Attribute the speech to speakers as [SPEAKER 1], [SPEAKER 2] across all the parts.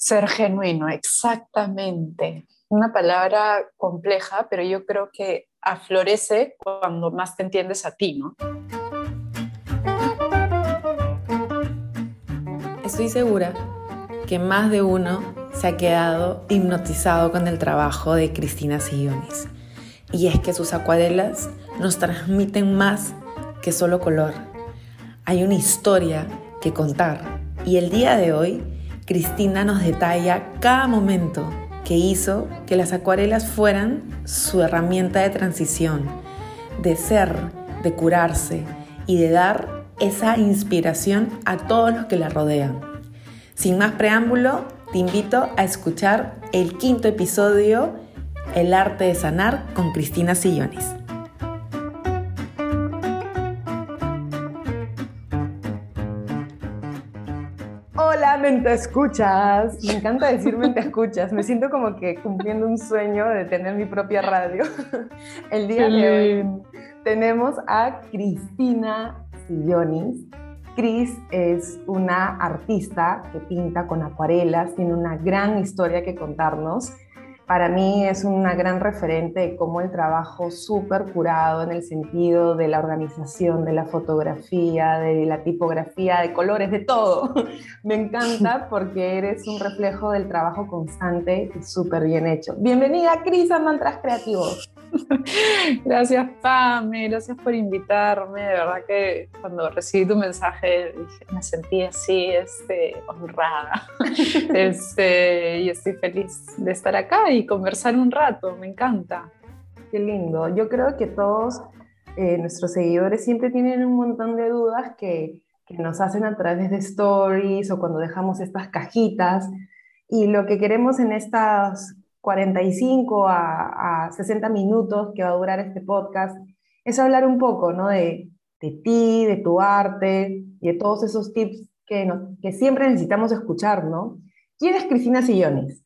[SPEAKER 1] Ser genuino, exactamente. Una palabra compleja, pero yo creo que aflorece cuando más te entiendes a ti, ¿no?
[SPEAKER 2] Estoy segura que más de uno se ha quedado hipnotizado con el trabajo de Cristina Sillones. Y es que sus acuarelas nos transmiten más que solo color. Hay una historia que contar. Y el día de hoy Cristina nos detalla cada momento que hizo que las acuarelas fueran su herramienta de transición, de ser, de curarse y de dar esa inspiración a todos los que la rodean. Sin más preámbulo, te invito a escuchar el quinto episodio, El arte de sanar con Cristina Sillones. Mente escuchas. Me encanta decir mente escuchas. Me siento como que cumpliendo un sueño de tener mi propia radio. El día de hoy tenemos a Cristina Sillonis. Cris es una artista que pinta con acuarelas, tiene una gran historia que contarnos para mí es una gran referente de cómo el trabajo súper curado en el sentido de la organización, de la fotografía, de la tipografía, de colores, de todo. Me encanta porque eres un reflejo del trabajo constante y súper bien hecho. Bienvenida, Cris, a Mantras Creativos.
[SPEAKER 1] Gracias, Pame, gracias por invitarme. De verdad que cuando recibí tu mensaje me sentí así, este, honrada. Este, y estoy feliz de estar acá y conversar un rato, me encanta.
[SPEAKER 2] Qué lindo. Yo creo que todos eh, nuestros seguidores siempre tienen un montón de dudas que, que nos hacen a través de stories o cuando dejamos estas cajitas. Y lo que queremos en estas 45 a, 60 minutos que va a durar este podcast, es hablar un poco ¿no? de, de ti, de tu arte y de todos esos tips que, que siempre necesitamos escuchar, ¿no? ¿Quién es Cristina Sillones?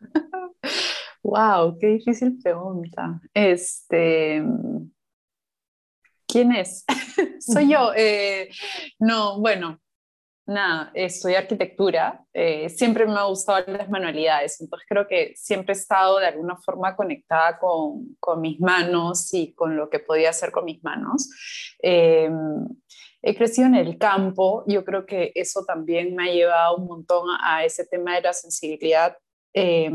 [SPEAKER 1] wow, qué difícil pregunta. Este, ¿quién es? Soy yo. Eh, no, bueno, nada, estudié arquitectura, eh, siempre me ha gustado las manualidades, entonces creo que siempre he estado de alguna forma conectada con, con mis manos y con lo que podía hacer con mis manos. Eh, he crecido en el campo, yo creo que eso también me ha llevado un montón a ese tema de la sensibilidad eh,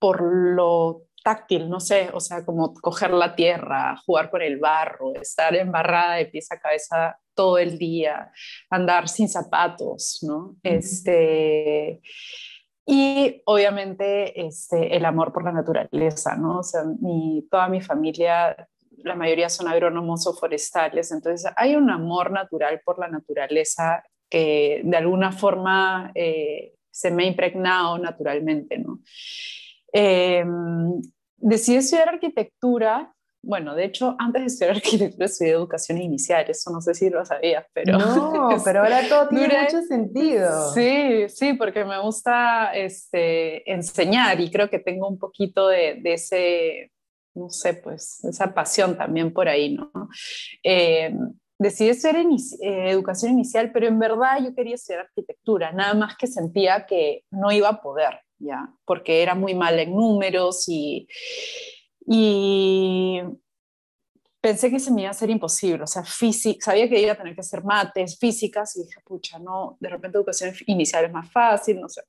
[SPEAKER 1] por lo táctil, no sé, o sea, como coger la tierra, jugar con el barro, estar embarrada de pies a cabeza todo el día, andar sin zapatos, ¿no? Este, y obviamente este, el amor por la naturaleza, ¿no? O sea, mi, toda mi familia, la mayoría son agrónomos o forestales, entonces hay un amor natural por la naturaleza que de alguna forma eh, se me ha impregnado naturalmente, ¿no? Eh, decidí estudiar arquitectura bueno, de hecho, antes de estudiar arquitectura estudié educación inicial, eso no sé si lo sabías, pero...
[SPEAKER 2] No, pero ahora todo tiene mucho sentido.
[SPEAKER 1] Sí, sí, porque me gusta este, enseñar y creo que tengo un poquito de, ese, no sé, pues, esa pasión también por ahí, ¿no? Eh, decidí estudiar eh, educación inicial, pero en verdad yo quería estudiar arquitectura, nada más que sentía que no iba a poder, ¿ya? Porque era muy mal en números y y pensé que se me iba a hacer imposible, o sea, sabía que iba a tener que hacer mates, físicas, y dije, pucha, no, de repente educación inicial es más fácil, no sé.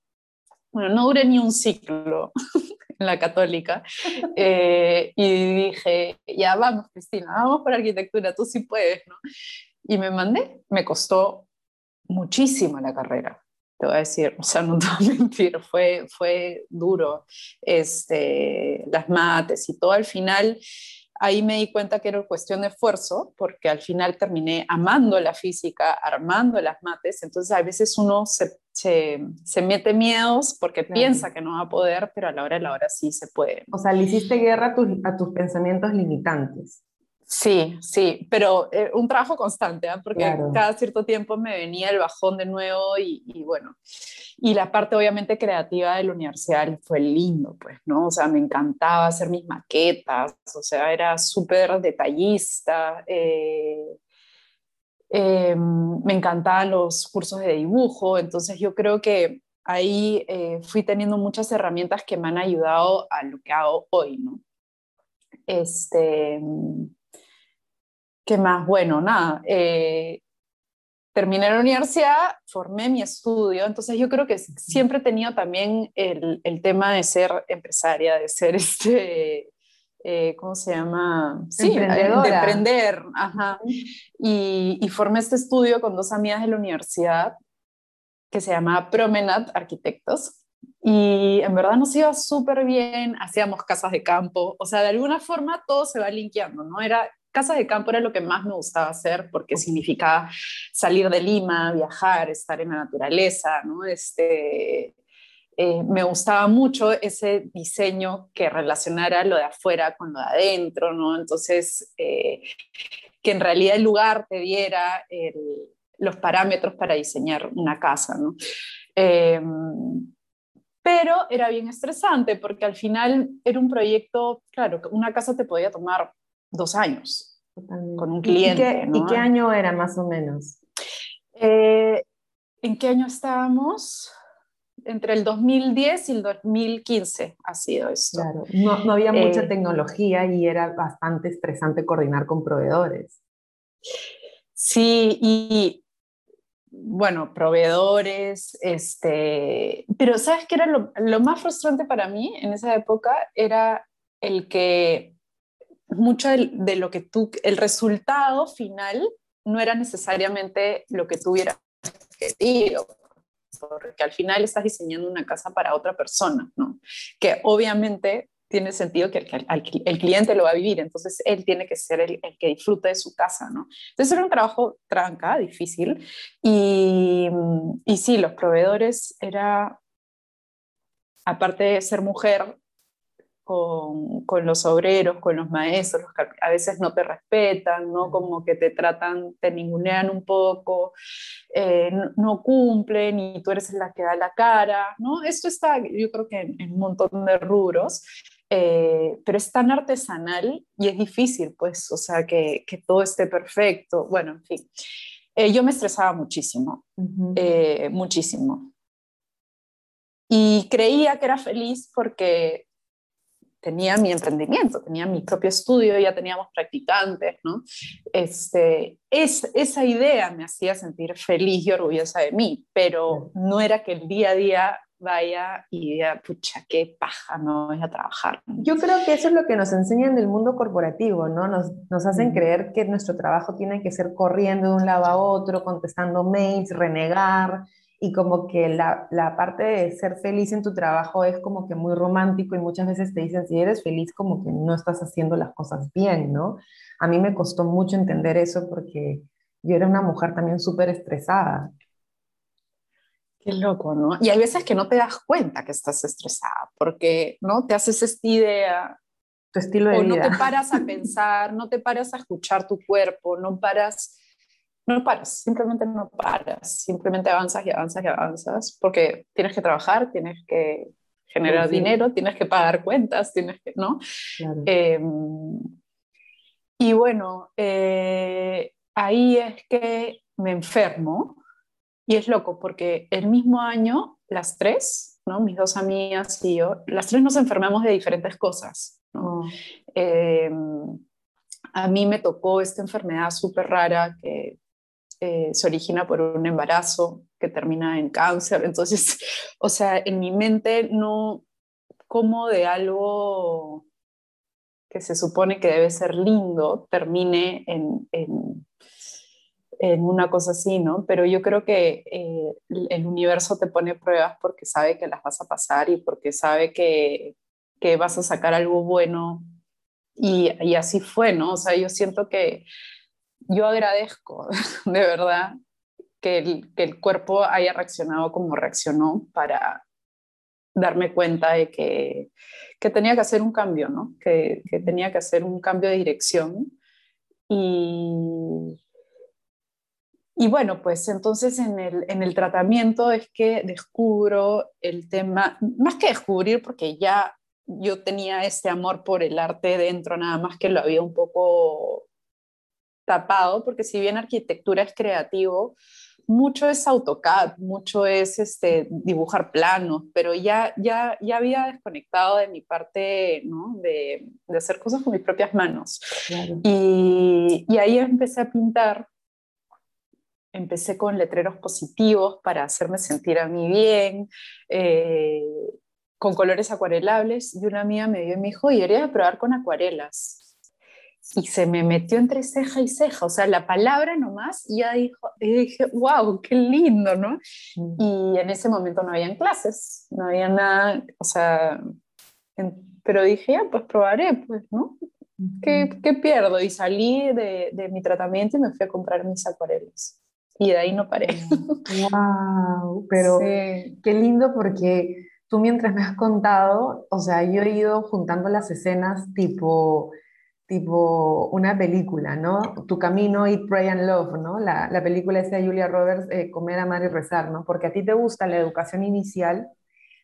[SPEAKER 1] Bueno, no duré ni un ciclo en la católica eh, y dije, ya vamos, Cristina, vamos por arquitectura, tú sí puedes, ¿no? Y me mandé, me costó muchísimo la carrera, te voy a decir, o sea, no te voy a mentir, fue, fue duro, este, las mates y todo. Al final, ahí me di cuenta que era cuestión de esfuerzo, porque al final terminé amando la física, armando las mates, entonces a veces uno se, se, se mete miedos porque piensa que no va a poder, pero a la hora de la hora sí se puede.
[SPEAKER 2] O sea, le hiciste guerra a tus, a tus pensamientos limitantes.
[SPEAKER 1] Sí, sí, pero eh, un trabajo constante, ¿ah? porque cada cierto tiempo me venía el bajón de nuevo y, bueno, y la parte obviamente creativa de la universidad fue lindo, pues, ¿no? O sea, me encantaba hacer mis maquetas, o sea, era súper detallista, eh, eh, me encantaban los cursos de dibujo, entonces yo creo que ahí fui teniendo muchas herramientas que me han ayudado a lo que hago hoy, ¿no? Este, ¿qué más? Bueno, nada, eh, terminé la universidad, formé mi estudio, entonces yo creo que siempre he tenido también el, el tema de ser empresaria, de ser este, eh, ¿cómo se llama?
[SPEAKER 3] Sí, de
[SPEAKER 1] emprender. Ajá. Y, y, formé este estudio con dos amigas de la universidad que se llama Promenade Arquitectos. Y en verdad nos iba súper bien, hacíamos casas de campo, o sea, de alguna forma todo se va linkeando, ¿no? Era casas de campo era lo que más me gustaba hacer porque significaba salir de Lima, viajar, estar en la naturaleza, ¿no? Este, eh, me gustaba mucho ese diseño que relacionara lo de afuera con lo de adentro, ¿no? Entonces, eh, que en realidad el lugar te diera los parámetros para diseñar una casa, ¿no? Em, pero era bien estresante porque al final era un proyecto, claro, una casa te podía tomar dos años con un cliente.
[SPEAKER 3] ¿Y qué, año era más o menos?
[SPEAKER 1] Eh, ¿En qué año estábamos? entre el 2010 y el 2015 ha sido esto.
[SPEAKER 3] Claro, no, no había mucha eh, tecnología y era bastante estresante coordinar con proveedores.
[SPEAKER 1] Sí, y bueno, proveedores, este, pero ¿sabes qué era lo, lo, más frustrante para mí en esa época? Era el que mucho de, lo que tú, el resultado final no era necesariamente lo que tú hubieras querido porque al final estás diseñando una casa para otra persona, ¿no? Que obviamente tiene sentido que el, cliente lo va a vivir, entonces él tiene que ser el, que disfrute de su casa, ¿no? Entonces era un trabajo tranca, difícil, y, y sí, los proveedores era, aparte de ser mujer, con, los obreros, con los maestros, que a veces no te respetan, ¿no? Como que te tratan, te ningunean un poco, eh, no, cumplen y tú eres la que da la cara, ¿no? Esto está, yo creo que en, un montón de rubros, eh, pero es tan artesanal y es difícil, pues, o sea, que, que todo esté perfecto. Bueno, en fin, eh, yo me estresaba muchísimo, muchísimo. Y creía que era feliz porque tenía mi emprendimiento, tenía mi propio estudio, ya teníamos practicantes, ¿no? Este, es, esa idea me hacía sentir feliz y orgullosa de mí, pero no era que el día a día vaya y diga, pucha, qué paja, no voy a trabajar.
[SPEAKER 3] Yo creo que eso es lo que nos enseñan del mundo corporativo, ¿no? Nos, nos hacen creer que nuestro trabajo tiene que ser corriendo de un lado a otro, contestando mails, renegar, y como que la, la, parte de ser feliz en tu trabajo es como que muy romántico y muchas veces te dicen, si eres feliz, como que no estás haciendo las cosas bien, ¿no? A mí me costó mucho entender eso porque yo era una mujer también súper estresada.
[SPEAKER 1] Qué loco, ¿no? Y hay veces que no te das cuenta que estás estresada porque, ¿no? Te haces esta idea.
[SPEAKER 3] Tu estilo de
[SPEAKER 1] o
[SPEAKER 3] vida.
[SPEAKER 1] no te paras a pensar, no te paras a escuchar tu cuerpo, no paras no paras, simplemente no paras, simplemente avanzas y avanzas y avanzas, porque tienes que trabajar, tienes que generar dinero, tienes que pagar cuentas, tienes que, ¿no? Em, y bueno, eh, ahí es que me enfermo y es loco porque el mismo año, las tres, ¿no? mis dos amigas y yo, las tres nos enfermamos de diferentes cosas. ¿no? Oh. Em, a mí me tocó esta enfermedad súper rara que eh, se origina por un embarazo que termina en cáncer. Entonces, o sea, en mi mente no como de algo que se supone que debe ser lindo termine en, en, una cosa así, ¿no? Pero yo creo que eh, el universo te pone pruebas porque sabe que las vas a pasar y porque sabe que, que vas a sacar algo bueno. Y, y así fue, ¿no? O sea, yo siento que yo agradezco de verdad que el, que el cuerpo haya reaccionado como reaccionó para darme cuenta de que, que tenía que hacer un cambio, ¿no? Que, que, tenía que hacer un cambio de dirección. Y, y bueno, pues entonces en el, en el tratamiento es que descubro el tema, más que descubrir, porque ya yo tenía este amor por el arte dentro, nada más que lo había un poco tapado, porque si bien arquitectura es creativo, mucho es AutoCAD, mucho es este, dibujar planos, pero ya, ya, ya había desconectado de mi parte ¿no? de, de, hacer cosas con mis propias manos. Y, y, ahí empecé a pintar. Empecé con letreros positivos para hacerme sentir a mí bien, eh, con colores acuarelables. Y una amiga me dio y me dijo, y deberías probar con acuarelas y se me metió entre ceja y ceja, o sea, la palabra nomás, y ya dijo, y dije, wow, qué lindo, ¿no? Mm. Y en ese momento no habían clases, no había nada, o sea, pero dije, ya, pues probaré, pues, ¿no? ¿Qué, ¿Qué, pierdo? Y salí de, de, mi tratamiento y me fui a comprar mis acuarelas. Y de ahí no paré.
[SPEAKER 2] ¡Wow! Pero qué lindo porque tú mientras me has contado, o sea, yo he ido juntando las escenas tipo tipo una película, ¿no? Tu camino, Eat, Pray and Love, ¿no? La, la película esa de Julia Roberts, eh, Comer, Amar y Rezar, ¿no? Porque a ti te gusta la educación inicial,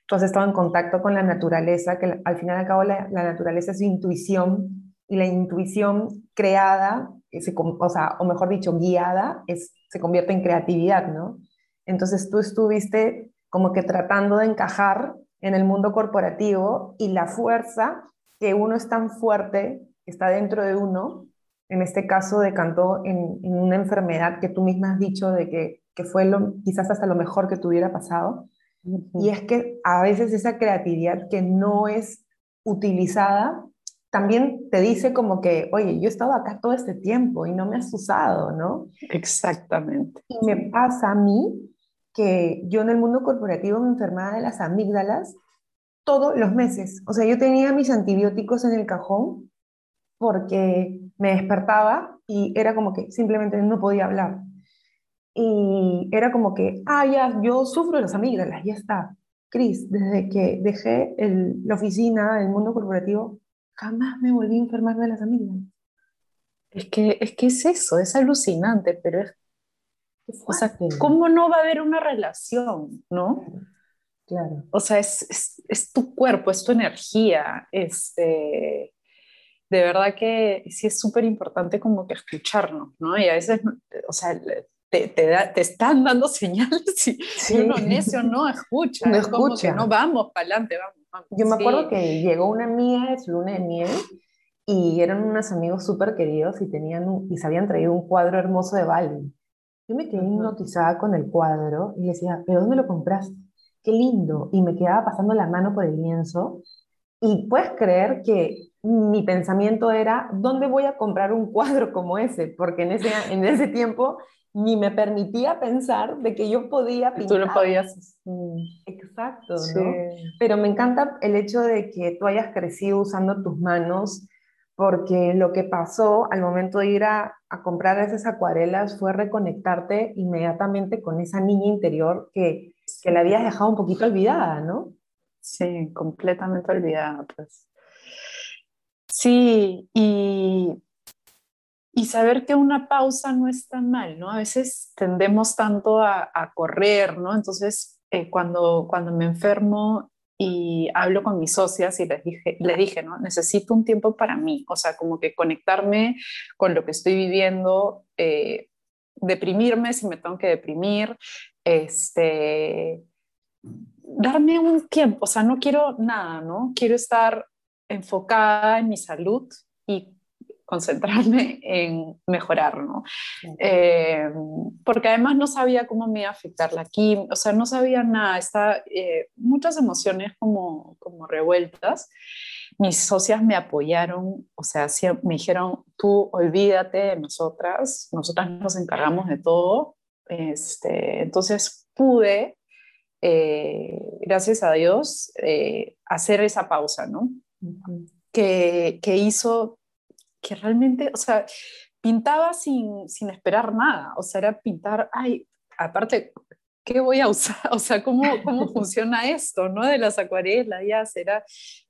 [SPEAKER 2] tú has estado en contacto con la naturaleza, que al final y al cabo la, la naturaleza es intuición, y la intuición creada, eh, se, o, sea, o mejor dicho, guiada, es, se convierte en creatividad, ¿no? Entonces tú estuviste como que tratando de encajar en el mundo corporativo y la fuerza que uno es tan fuerte está dentro de uno, en este caso decantó en, en una enfermedad que tú misma has dicho de que, que fue lo, quizás hasta lo mejor que te hubiera pasado. Y es que a veces esa creatividad que no es utilizada también te dice como que, oye, yo he estado acá todo este tiempo y no me has usado, ¿no?
[SPEAKER 1] Exactamente.
[SPEAKER 2] Y me pasa a mí que yo en el mundo corporativo me enfermaba de las amígdalas todos los meses. O sea, yo tenía mis antibióticos en el cajón porque me despertaba y era como que simplemente no podía hablar. Y era como que, ah, ya, yo sufro de las amígdalas, ya está. Cris, desde que dejé el, la oficina, el mundo corporativo, jamás me volví a enfermar de las amígdalas.
[SPEAKER 1] Es que, es que es eso, es alucinante, pero es... O sea, ¿cómo no va a haber una relación, no?
[SPEAKER 2] Claro.
[SPEAKER 1] O sea, es, es, es tu cuerpo, es tu energía, este de verdad que sí es súper importante como que escucharnos, ¿no? Y a veces, o sea, te, te, están dando señales y, sí. uno necio no escucha. No escucha. no vamos para adelante, vamos,
[SPEAKER 2] Yo me acuerdo que llegó una amiga de su luna de miel y eran unos amigos súper queridos y, tenían y se habían traído un cuadro hermoso de Bali. Yo me quedé hipnotizada con el cuadro y le decía, ¿pero dónde lo compraste? Qué lindo. Y me quedaba pasando la mano por el lienzo. Y puedes creer que mi pensamiento era, ¿dónde voy a comprar un cuadro como ese? Porque en ese, en ese tiempo ni me permitía pensar de que yo podía
[SPEAKER 1] pintar. Tú lo podías.
[SPEAKER 2] Exacto, ¿no? Pero me encanta el hecho de que tú hayas crecido usando tus manos, porque lo que pasó al momento de ir a, a comprar esas acuarelas fue reconectarte inmediatamente con esa niña interior que, que la habías dejado un poquito olvidada, ¿no?
[SPEAKER 1] Sí, completamente olvidada, pues. Sí, y, y saber que una pausa no está mal, ¿no? A veces tendemos tanto a, correr, ¿no? Entonces, eh, cuando, cuando me enfermo y hablo con mis socias y les dije, le dije, ¿no? Necesito un tiempo para mí, o sea, como que conectarme con lo que estoy viviendo, eh, deprimirme si me tengo que deprimir, este, darme un tiempo, o sea, no quiero nada, ¿no? Quiero estar enfocada en mi salud y concentrarme en mejorar, ¿no? Eh, porque además no sabía cómo me iba a afectar la química, o sea, no sabía nada, está, eh, muchas emociones como, como revueltas. Mis socias me apoyaron, o sea, me dijeron, tú olvídate de nosotras, nosotras nos encargamos de todo. Este, entonces pude, eh, gracias a Dios, hacer esa pausa, ¿no? Que, que, hizo que realmente, o sea, pintaba sin, sin esperar nada, o sea, era pintar, ay, aparte, ¿qué voy a usar? O sea, ¿cómo, cómo funciona esto, no? De las acuarelas, ya será.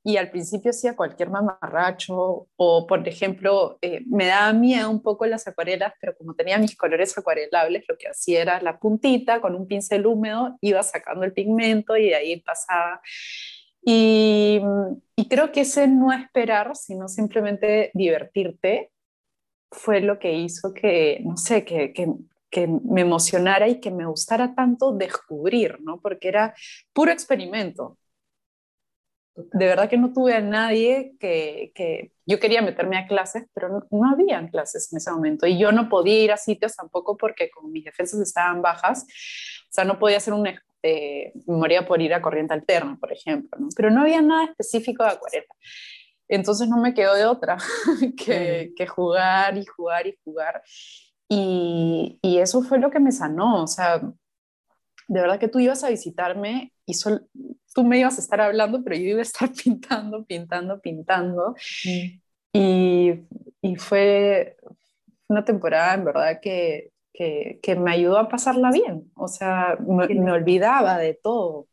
[SPEAKER 1] Y al principio hacía cualquier mamarracho, o por ejemplo, eh, me daba miedo un poco las acuarelas, pero como tenía mis colores acuarelables, lo que hacía era la puntita con un pincel húmedo, iba sacando el pigmento y de ahí pasaba. Y, y, creo que ese no esperar, sino simplemente divertirte, fue lo que hizo que, no sé, que, que, que me emocionara y que me gustara tanto descubrir, ¿no? Porque era puro experimento. De verdad que no tuve a nadie que, que yo quería meterme a clases, pero no, no había clases en ese momento. Y yo no podía ir a sitios tampoco porque como mis defensas estaban bajas, o sea, no podía hacer un, eh, moría por ir a corriente alterna, por ejemplo, ¿no? pero no había nada específico de acuarela. Entonces no me quedó de otra que, que jugar y jugar y jugar. Y, y, eso fue lo que me sanó, o sea, de verdad que tú ibas a visitarme y sol, tú me ibas a estar hablando, pero yo iba a estar pintando, pintando, pintando. Mm. Y, y, fue una temporada en verdad que, que, que, me ayudó a pasarla bien, o sea, me, me olvidaba de todo.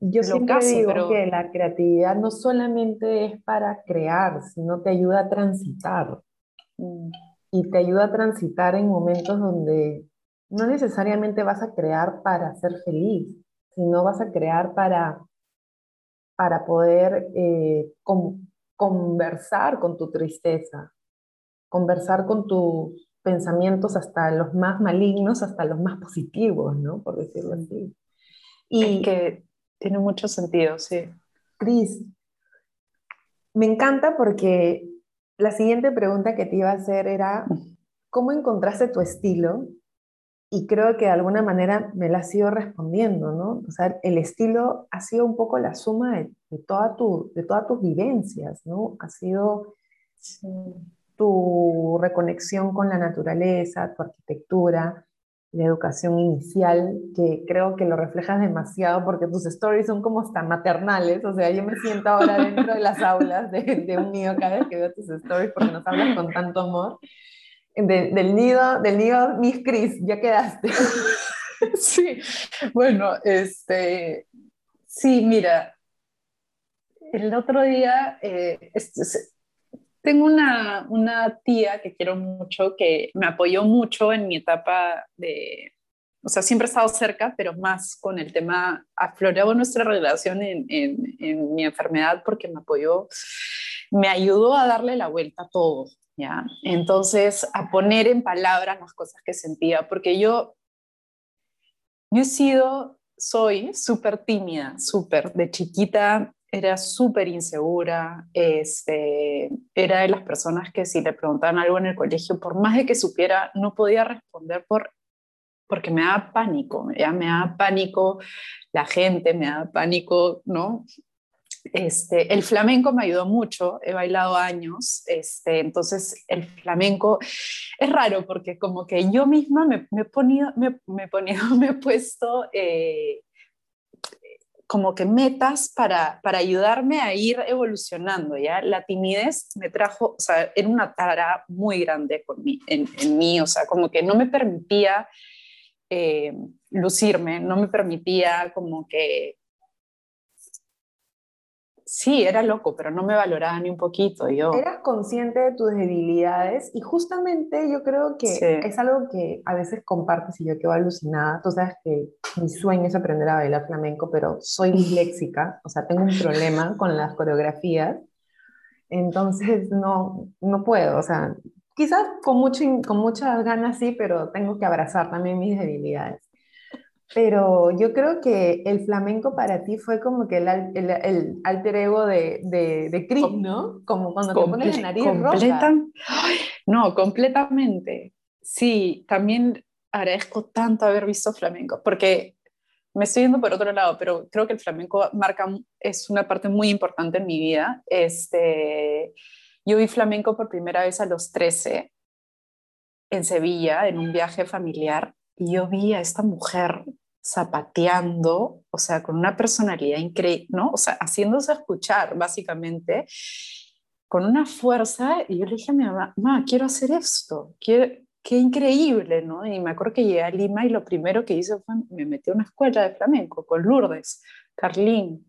[SPEAKER 2] Yo siempre caso, digo pero... que la creatividad no solamente es para crear, sino te ayuda a transitar. Mm y te ayuda a transitar en momentos donde no necesariamente vas a crear para ser feliz, sino vas a crear para, para poder eh, con, conversar con tu tristeza, conversar con tus pensamientos hasta los más malignos, hasta los más positivos, ¿no? Por decirlo así.
[SPEAKER 1] Y que tiene mucho sentido, sí.
[SPEAKER 2] Cris, me encanta porque la siguiente pregunta que te iba a hacer era, ¿cómo encontraste tu estilo? Y creo que de alguna manera me la has ido respondiendo, ¿no? O sea, el estilo ha sido un poco la suma de, toda tu, de todas tus vivencias, ¿no? Ha sido tu reconexión con la naturaleza, tu arquitectura, la educación inicial, que creo que lo reflejas demasiado porque tus stories son como hasta maternales, o sea, yo me siento ahora dentro de las aulas de, de un nido cada vez que veo tus stories porque nos hablas con tanto amor. del nido, del nido Miss Cris, ya quedaste.
[SPEAKER 1] Sí, bueno, este, sí, mira, el otro día, eh, tengo una, una tía que quiero mucho, que me apoyó mucho en mi etapa de, o sea, siempre he estado cerca, pero más con el tema, afloraba nuestra relación en, en, en, mi enfermedad porque me apoyó, me ayudó a darle la vuelta a todo, ¿ya? Entonces, a poner en palabras las cosas que sentía, porque yo, yo he sido, soy súper tímida, súper, de chiquita era súper insegura, este, era de las personas que si le preguntaban algo en el colegio, por más de que supiera, no podía responder por, porque me daba pánico, ya me daba pánico la gente, me daba pánico, ¿no? Este, el flamenco me ayudó mucho, he bailado años, este, entonces el flamenco es raro porque como que yo misma me, me he, ponido, me, me, ponido, me he puesto... Eh, como que metas para, para ayudarme a ir evolucionando, ¿ya? La timidez me trajo, o sea, era una tara muy grande con en mí, o sea, como que no me permitía eh, lucirme, no me permitía como que sí, era loco, pero no me valoraba ni un poquito. Yo...
[SPEAKER 2] Eras consciente de tus debilidades y justamente yo creo que sí. es algo que a veces compartes y yo quedo alucinada. Tú sabes que mi sueño es aprender a bailar flamenco, pero soy disléxica, o sea, tengo un problema con las coreografías. Entonces no, no puedo, o sea, quizás con, mucho, con muchas ganas sí, pero tengo que abrazar también mis debilidades. Pero yo creo que el flamenco para ti fue como que el, el, el alter ego de, de, de Chris, ¿no? Como cuando te pones la nariz completa, roja.
[SPEAKER 1] No, completamente. Sí, también agradezco tanto haber visto flamenco, porque me estoy yendo por otro lado, pero creo que el flamenco marca, es una parte muy importante en mi vida. Este, yo vi flamenco por primera vez a los 13 en Sevilla, en un viaje familiar, y yo vi a esta mujer zapateando, o sea, con una personalidad increíble, ¿no? O sea, haciéndose escuchar, básicamente, con una fuerza, y yo le dije a mi mamá, mamá, quiero hacer esto, quiero, qué increíble, ¿no? Y me acuerdo que llegué a Lima y lo primero que hice fue, me metí a una escuela de flamenco con Lourdes, Carlín,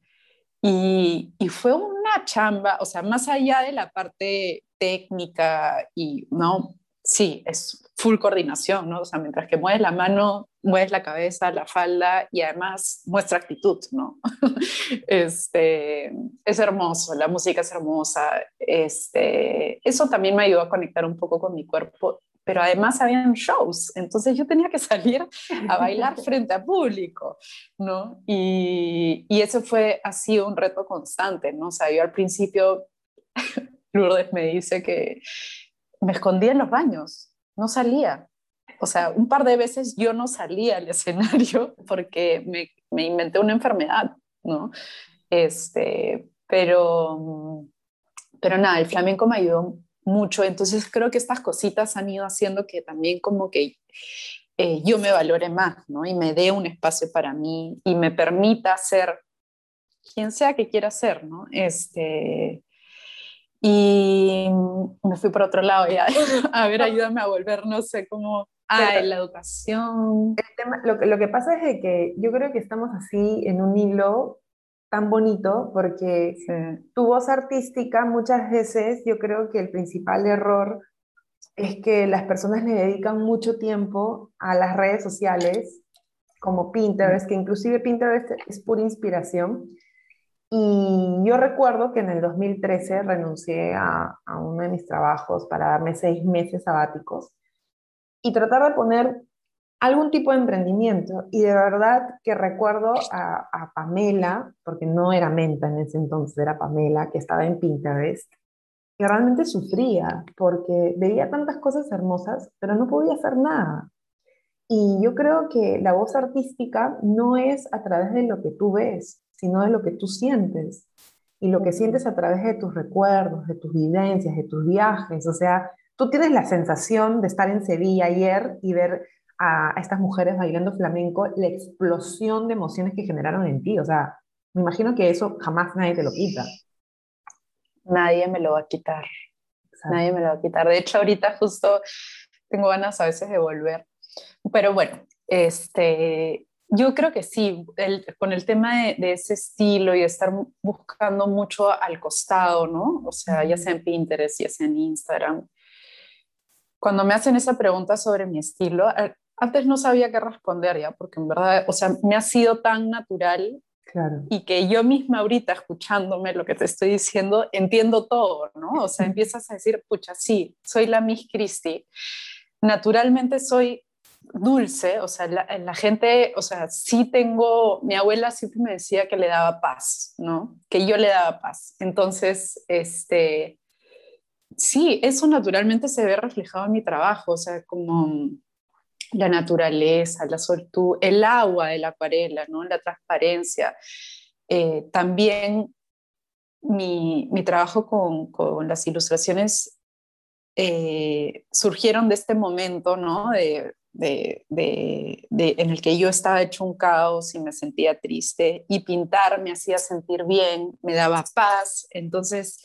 [SPEAKER 1] y, y, fue una chamba, o sea, más allá de la parte técnica y, ¿no? Sí, es full coordinación, ¿no? O sea, mientras que mueves la mano, mueves la cabeza, la falda y además muestra actitud, ¿no? este, es hermoso, la música es hermosa. Este, eso también me ayudó a conectar un poco con mi cuerpo, pero además habían shows, entonces yo tenía que salir a bailar frente a público, ¿no? Y, y eso fue así un reto constante, ¿no? O sea, yo al principio, Lourdes me dice que me escondía en los baños, no salía. O sea, un par de veces yo no salía al escenario porque me, me inventé una enfermedad, ¿no? Este, pero, pero nada, el flamenco me ayudó mucho. Entonces creo que estas cositas han ido haciendo que también como que eh, yo me valore más, ¿no? Y me dé un espacio para mí y me permita ser quien sea que quiera ser, ¿no? Este, y me fui por otro lado ya. a ver, ayúdame a volver, no sé cómo... Ah, la educación.
[SPEAKER 2] lo, lo que pasa es que yo creo que estamos así en un hilo tan bonito porque tu voz artística muchas veces yo creo que el principal error es que las personas le dedican mucho tiempo a las redes sociales como Pinterest, que inclusive Pinterest es pura inspiración. Y yo recuerdo que en el 2013 renuncié a, a uno de mis trabajos para darme seis meses sabáticos y tratar de poner algún tipo de emprendimiento. Y de verdad que recuerdo a, Pamela, porque no era Menta en ese entonces, era Pamela, que estaba en Pinterest, que realmente sufría porque veía tantas cosas hermosas, pero no podía hacer nada. Y yo creo que la voz artística no es a través de lo que tú ves, sino de lo que tú sientes. Y lo que sientes a través de tus recuerdos, de tus vivencias, de tus viajes. O sea, tú tienes la sensación de estar en Sevilla ayer y ver a, estas mujeres bailando flamenco, la explosión de emociones que generaron en ti. O sea, me imagino que eso jamás nadie te lo quita.
[SPEAKER 1] Nadie me lo va a quitar. Nadie me lo va a quitar. De hecho, ahorita justo tengo ganas a veces de volver. Pero bueno, este, yo creo que sí, con el tema de, de, ese estilo y estar buscando mucho al costado, ¿no? O sea, ya sea en Pinterest, ya sea en Instagram. Cuando me hacen esa pregunta sobre mi estilo, antes no sabía qué responder ya, porque en verdad, o sea, me ha sido tan natural claro. y que yo misma ahorita escuchándome lo que te estoy diciendo, entiendo todo, ¿no? O sea, empiezas a decir, pucha, sí, soy la Miss Christie. Naturalmente soy dulce, o sea, la, gente, o sea, sí tengo, mi abuela siempre me decía que le daba paz, ¿no? Que yo le daba paz. Entonces, este, sí, eso naturalmente se ve reflejado en mi trabajo, o sea, como la naturaleza, la soltud, el agua de la acuarela, ¿no? la transparencia. Eh, también mi, trabajo con, las ilustraciones eh, surgieron de este momento ¿no? En el que yo estaba hecho un caos y me sentía triste y pintar me hacía sentir bien, me daba paz. Entonces,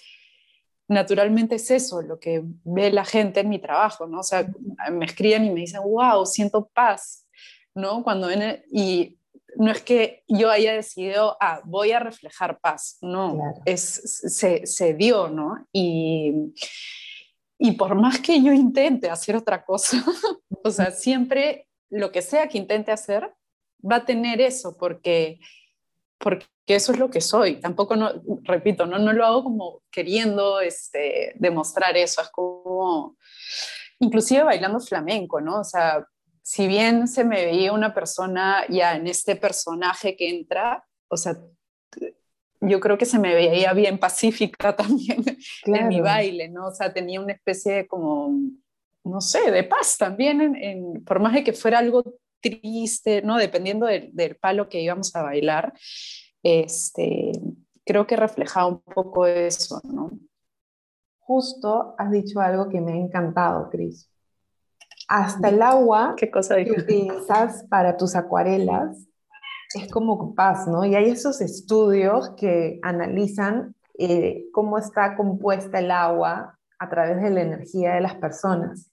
[SPEAKER 1] naturalmente es eso lo que ve la gente en mi trabajo, ¿no? O sea, me escriben y me dicen, wow, siento paz, ¿no? Cuando ven, y no es que yo haya decidido, ah, voy a reflejar paz, no, es, se, se, dio, ¿no? Y, y por más que yo intente hacer otra cosa, o sea, siempre lo que sea que intente hacer va a tener eso, porque porque eso es lo que soy. Tampoco, no, repito, no, no lo hago como queriendo este, demostrar eso, es como, inclusive bailando flamenco, ¿no? O sea, si bien se me veía una persona ya en este personaje que entra, o sea, yo creo que se me veía bien pacífica también en mi baile, ¿no? O sea, tenía una especie de como, no sé, de paz también, en, por más de que fuera algo triste, ¿no? Dependiendo del, del, palo que íbamos a bailar, este, creo que reflejaba un poco eso, ¿no?
[SPEAKER 2] Justo has dicho algo que me ha encantado, Cris. Hasta el agua
[SPEAKER 1] ¿Qué cosa
[SPEAKER 2] que utilizas para tus acuarelas es como paz, ¿no? Y hay esos estudios que analizan eh, cómo está compuesta el agua a través de la energía de las personas.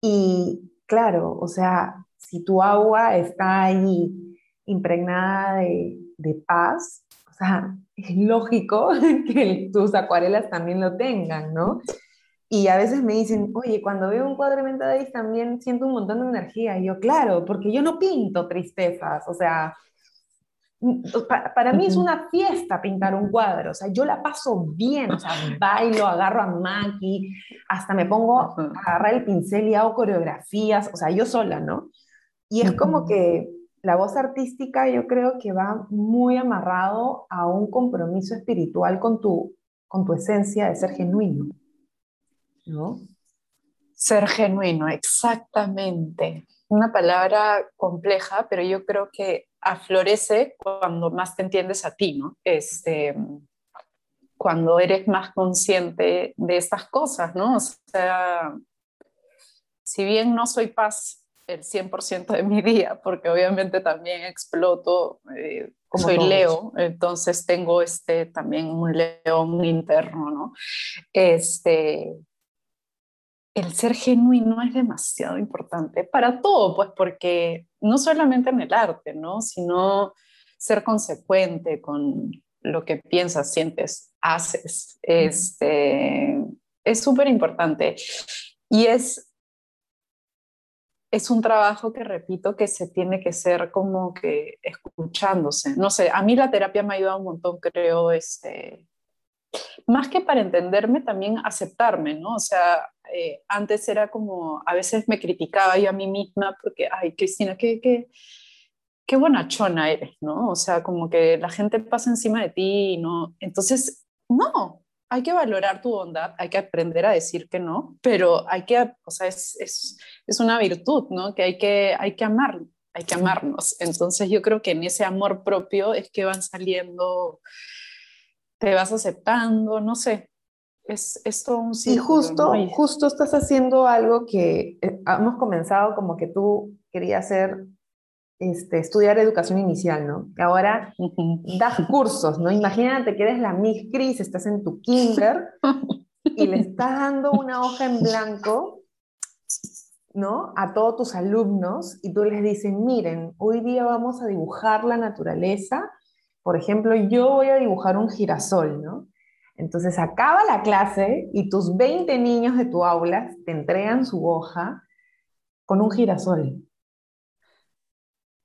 [SPEAKER 2] Y claro, o sea, si tu agua está ahí impregnada de, de paz, o sea, es lógico que tus acuarelas también lo tengan, ¿no? Y a veces me dicen, oye, cuando veo un cuadro de Days también siento un montón de energía. Y yo, claro, porque yo no pinto tristezas, o sea, para, mí es una fiesta pintar un cuadro, o sea, yo la paso bien, o sea, bailo, agarro a Maki, hasta me pongo a agarrar el pincel y hago coreografías, o sea, yo sola, ¿no? Y es como que la voz artística yo creo que va muy amarrado a un compromiso espiritual con tu, con tu esencia de ser genuino, ¿no?
[SPEAKER 1] Ser genuino, exactamente. Una palabra compleja, pero yo creo que aflorece cuando más te entiendes a ti, ¿no? Este, cuando eres más consciente de estas cosas, ¿no? O sea, si bien no soy paz el 100% de mi día, porque obviamente también exploto, eh, como soy Leo, entonces tengo este también un león interno, ¿no? Este, el ser genuino es demasiado importante para todo, pues porque no solamente en el arte, ¿no? Sino ser consecuente con lo que piensas, sientes, haces. Este, es súper importante. Y es, es un trabajo que, repito, que se tiene que ser como que escuchándose. No sé, a mí la terapia me ha ayudado un montón, creo, este, más que para entenderme, también aceptarme, ¿no? O sea, eh, antes era como, a veces me criticaba yo a mí misma porque, ay, Cristina, qué, qué, qué bonachona eres, ¿no? O sea, como que la gente pasa encima de ti, ¿no? Entonces, no, hay que valorar tu bondad, hay que aprender a decir que no, pero hay que, o sea, es, es, es una virtud, ¿no? Que hay que, hay que amar, hay que amarnos. Entonces yo creo que en ese amor propio es que van saliendo te vas aceptando, no sé, es, es todo un
[SPEAKER 2] círculo. Y justo, justo estás haciendo algo que eh, hemos comenzado como que tú querías hacer, este, estudiar educación inicial, ¿no? Que ahora das cursos, ¿no? Imagínate que eres la Miss Cris, estás en tu kinder y le estás dando una hoja en blanco, ¿no? A todos tus alumnos y tú les dices, miren, hoy día vamos a dibujar la naturaleza por ejemplo, yo voy a dibujar un girasol, ¿no? Entonces acaba la clase y tus 20 niños de tu aula te entregan su hoja con un girasol.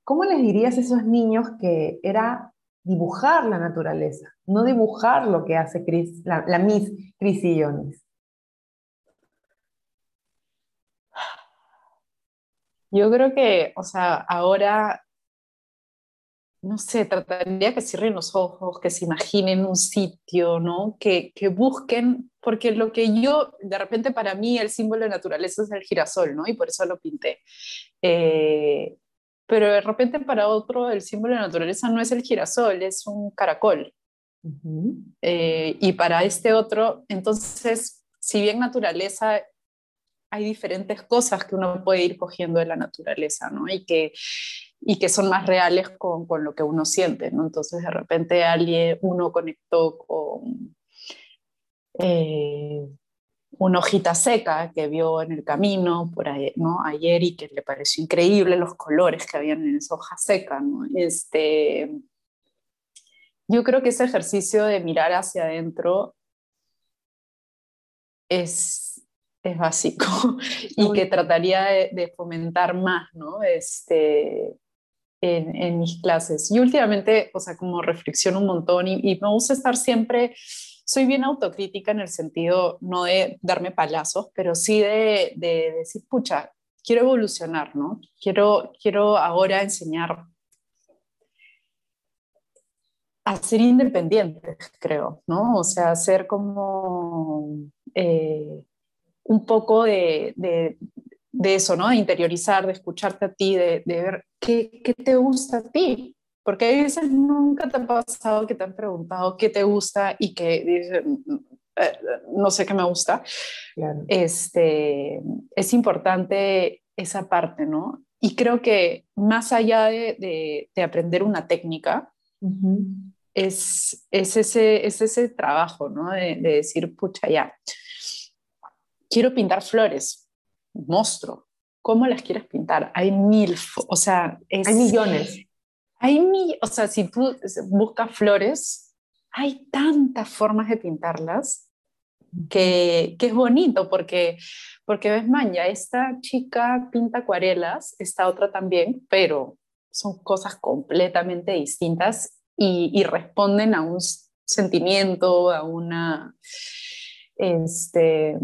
[SPEAKER 2] ¿Cómo les dirías a esos niños que era dibujar la naturaleza, no dibujar lo que hace la, la Miss Chris
[SPEAKER 1] Yo creo que, o sea, ahora no sé, trataría que cierren los ojos, que se imaginen un sitio, ¿no? Que, que, busquen, porque lo que yo, de repente para mí el símbolo de naturaleza es el girasol, ¿no? Y por eso lo pinté. Eh, pero de repente para otro el símbolo de naturaleza no es el girasol, es un caracol. Eh, y para este otro, entonces, si bien naturaleza hay diferentes cosas que uno puede ir cogiendo de la naturaleza, ¿no? Y que y que son más reales con, con, lo que uno siente, ¿no? Entonces de repente alguien, uno conectó con eh, una hojita seca que vio en el camino por ahí, ¿no? ayer y que le pareció increíble los colores que habían en esa hoja seca. ¿no? Este, yo creo que ese ejercicio de mirar hacia adentro es, es básico y que trataría de, de, fomentar más, ¿no? Este, en, mis clases. Y últimamente, o sea, como reflexiono un montón y, me gusta estar siempre, soy bien autocrítica en el sentido no de darme palazos, pero sí de, de, decir, pucha, quiero evolucionar, ¿no? Quiero, quiero ahora enseñar a ser independientes, creo, ¿no? O sea, ser como eh, un poco de eso, ¿no? De interiorizar, de escucharte a ti, de, ver qué, qué, te gusta a ti. Porque a veces nunca te ha pasado que te han preguntado qué te gusta y que dicen, eh, no sé qué me gusta. Este, es importante esa parte, ¿no? Y creo que más allá de, de, aprender una técnica, es, es, ese, es ese trabajo, ¿no? De, de decir, pucha, ya, quiero pintar flores monstruo. ¿Cómo las quieres pintar? Hay mil, o sea,
[SPEAKER 2] hay millones.
[SPEAKER 1] Hay mil, o sea, si tú buscas flores, hay tantas formas de pintarlas que, que es bonito porque, porque ves, maña, esta chica pinta acuarelas, esta otra también, pero son cosas completamente distintas y, y responden a un sentimiento, a una... Este,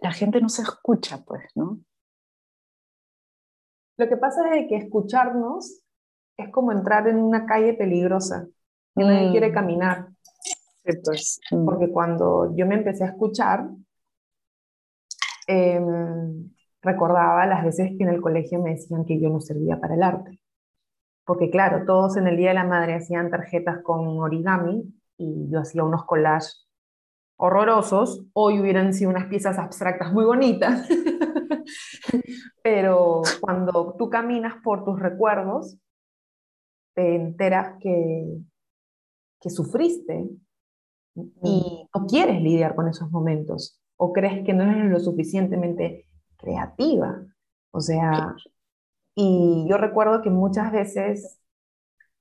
[SPEAKER 1] la gente no se escucha, pues, ¿no?
[SPEAKER 2] Lo que pasa es que escucharnos es como entrar en una calle peligrosa y nadie mm. quiere caminar.
[SPEAKER 1] Pues,
[SPEAKER 2] mm. Porque cuando yo me empecé a escuchar, em, recordaba las veces que en el colegio me decían que yo no servía para el arte. Porque claro, todos en el Día de la Madre hacían tarjetas con origami y yo hacía unos collages horrorosos. Hoy hubieran sido unas piezas abstractas muy bonitas. Pero cuando tú caminas por tus recuerdos, te enteras que, que sufriste y no quieres lidiar con esos momentos o crees que no eres lo suficientemente creativa. O sea, y yo recuerdo que muchas veces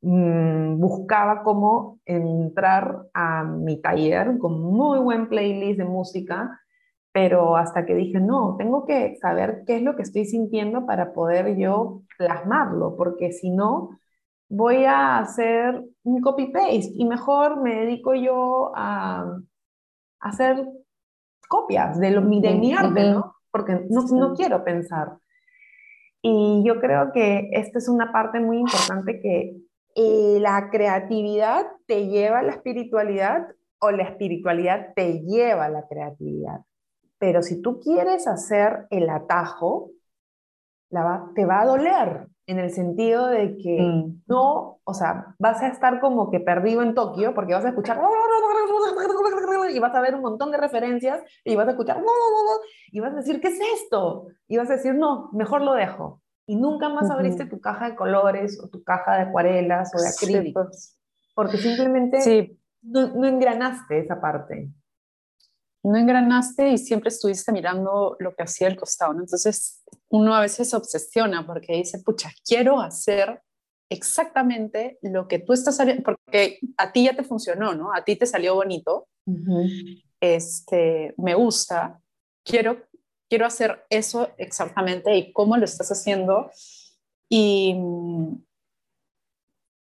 [SPEAKER 2] mm, buscaba cómo entrar a mi taller con muy buen playlist de música, pero hasta que dije, no, tengo que saber qué es lo que estoy sintiendo para poder yo plasmarlo, porque si no, voy a hacer un copy-paste y mejor me dedico yo a, hacer copias de, lo, de mi arte, ¿no? Porque no, no quiero pensar. Y yo creo que esta es una parte muy importante que eh, la creatividad te lleva a la espiritualidad o la espiritualidad te lleva a la creatividad. Pero si tú quieres hacer el atajo, la te va a doler, en el sentido de que mm. no, o sea, vas a estar como que perdido en Tokio porque vas a escuchar y vas a ver un montón de referencias y vas a escuchar y vas a decir, ¿qué es esto? Y vas a decir, no, mejor lo dejo. Y nunca más abriste tu caja de colores o tu caja de acuarelas o de acrílicos. Porque simplemente sí. no, no engranaste esa parte
[SPEAKER 1] no engranaste y siempre estuviste mirando lo que hacía el costado. Entonces, uno a veces se obsesiona porque dice, pucha, quiero hacer exactamente lo que tú estás haciendo, porque a ti ya te funcionó, ¿no? A ti te salió bonito, este, me gusta, quiero, quiero hacer eso exactamente y cómo lo estás haciendo. Y,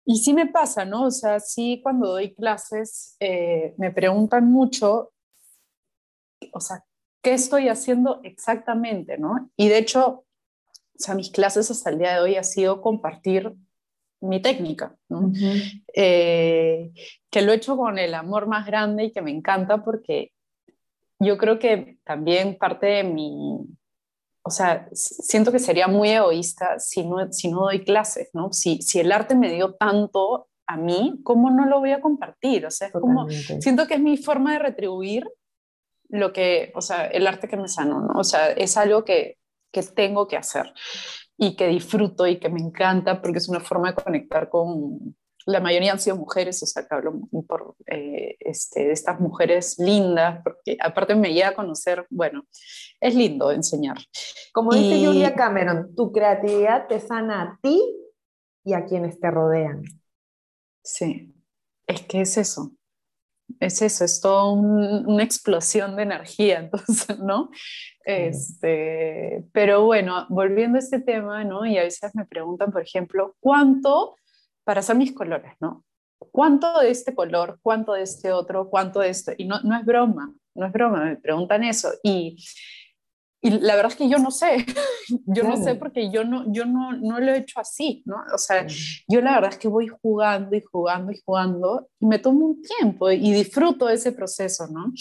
[SPEAKER 1] y sí me pasa, ¿no? O sea, sí cuando doy clases eh, me preguntan mucho o sea, ¿qué estoy haciendo exactamente? ¿no? Y de hecho, o sea, mis clases hasta el día de hoy ha sido compartir mi técnica, ¿no? Eh, que lo he hecho con el amor más grande y que me encanta porque yo creo que también parte de mi, o sea, siento que sería muy egoísta si no, si no doy clases, ¿no? Si, si el arte me dio tanto a mí, ¿cómo no lo voy a compartir? O sea, es como, siento que es mi forma de retribuir lo que, o sea, el arte que me sanó, ¿no? O sea, es algo que, que tengo que hacer y que disfruto y que me encanta porque es una forma de conectar con, la mayoría han sido mujeres, o sea, que hablo por eh, este, de estas mujeres lindas, porque aparte me llega a conocer, bueno, es lindo enseñar.
[SPEAKER 2] Como dice Julia Cameron, tu creatividad te sana a ti y a quienes te rodean.
[SPEAKER 1] Sí, es que es eso es eso, es toda una explosión de energía, entonces, ¿no? Este, pero bueno, volviendo a este tema, ¿no? Y a veces me preguntan, por ejemplo, ¿cuánto para hacer mis colores, ¿no? ¿Cuánto de este color, cuánto de este otro, cuánto de este? Y no, no es broma, no es broma, me preguntan eso. Y y la verdad es que yo no sé, yo no sé porque yo no, yo no, no lo he hecho así, ¿no? O sea, yo la verdad es que voy jugando y jugando y jugando y me tomo un tiempo y disfruto ese proceso, ¿no?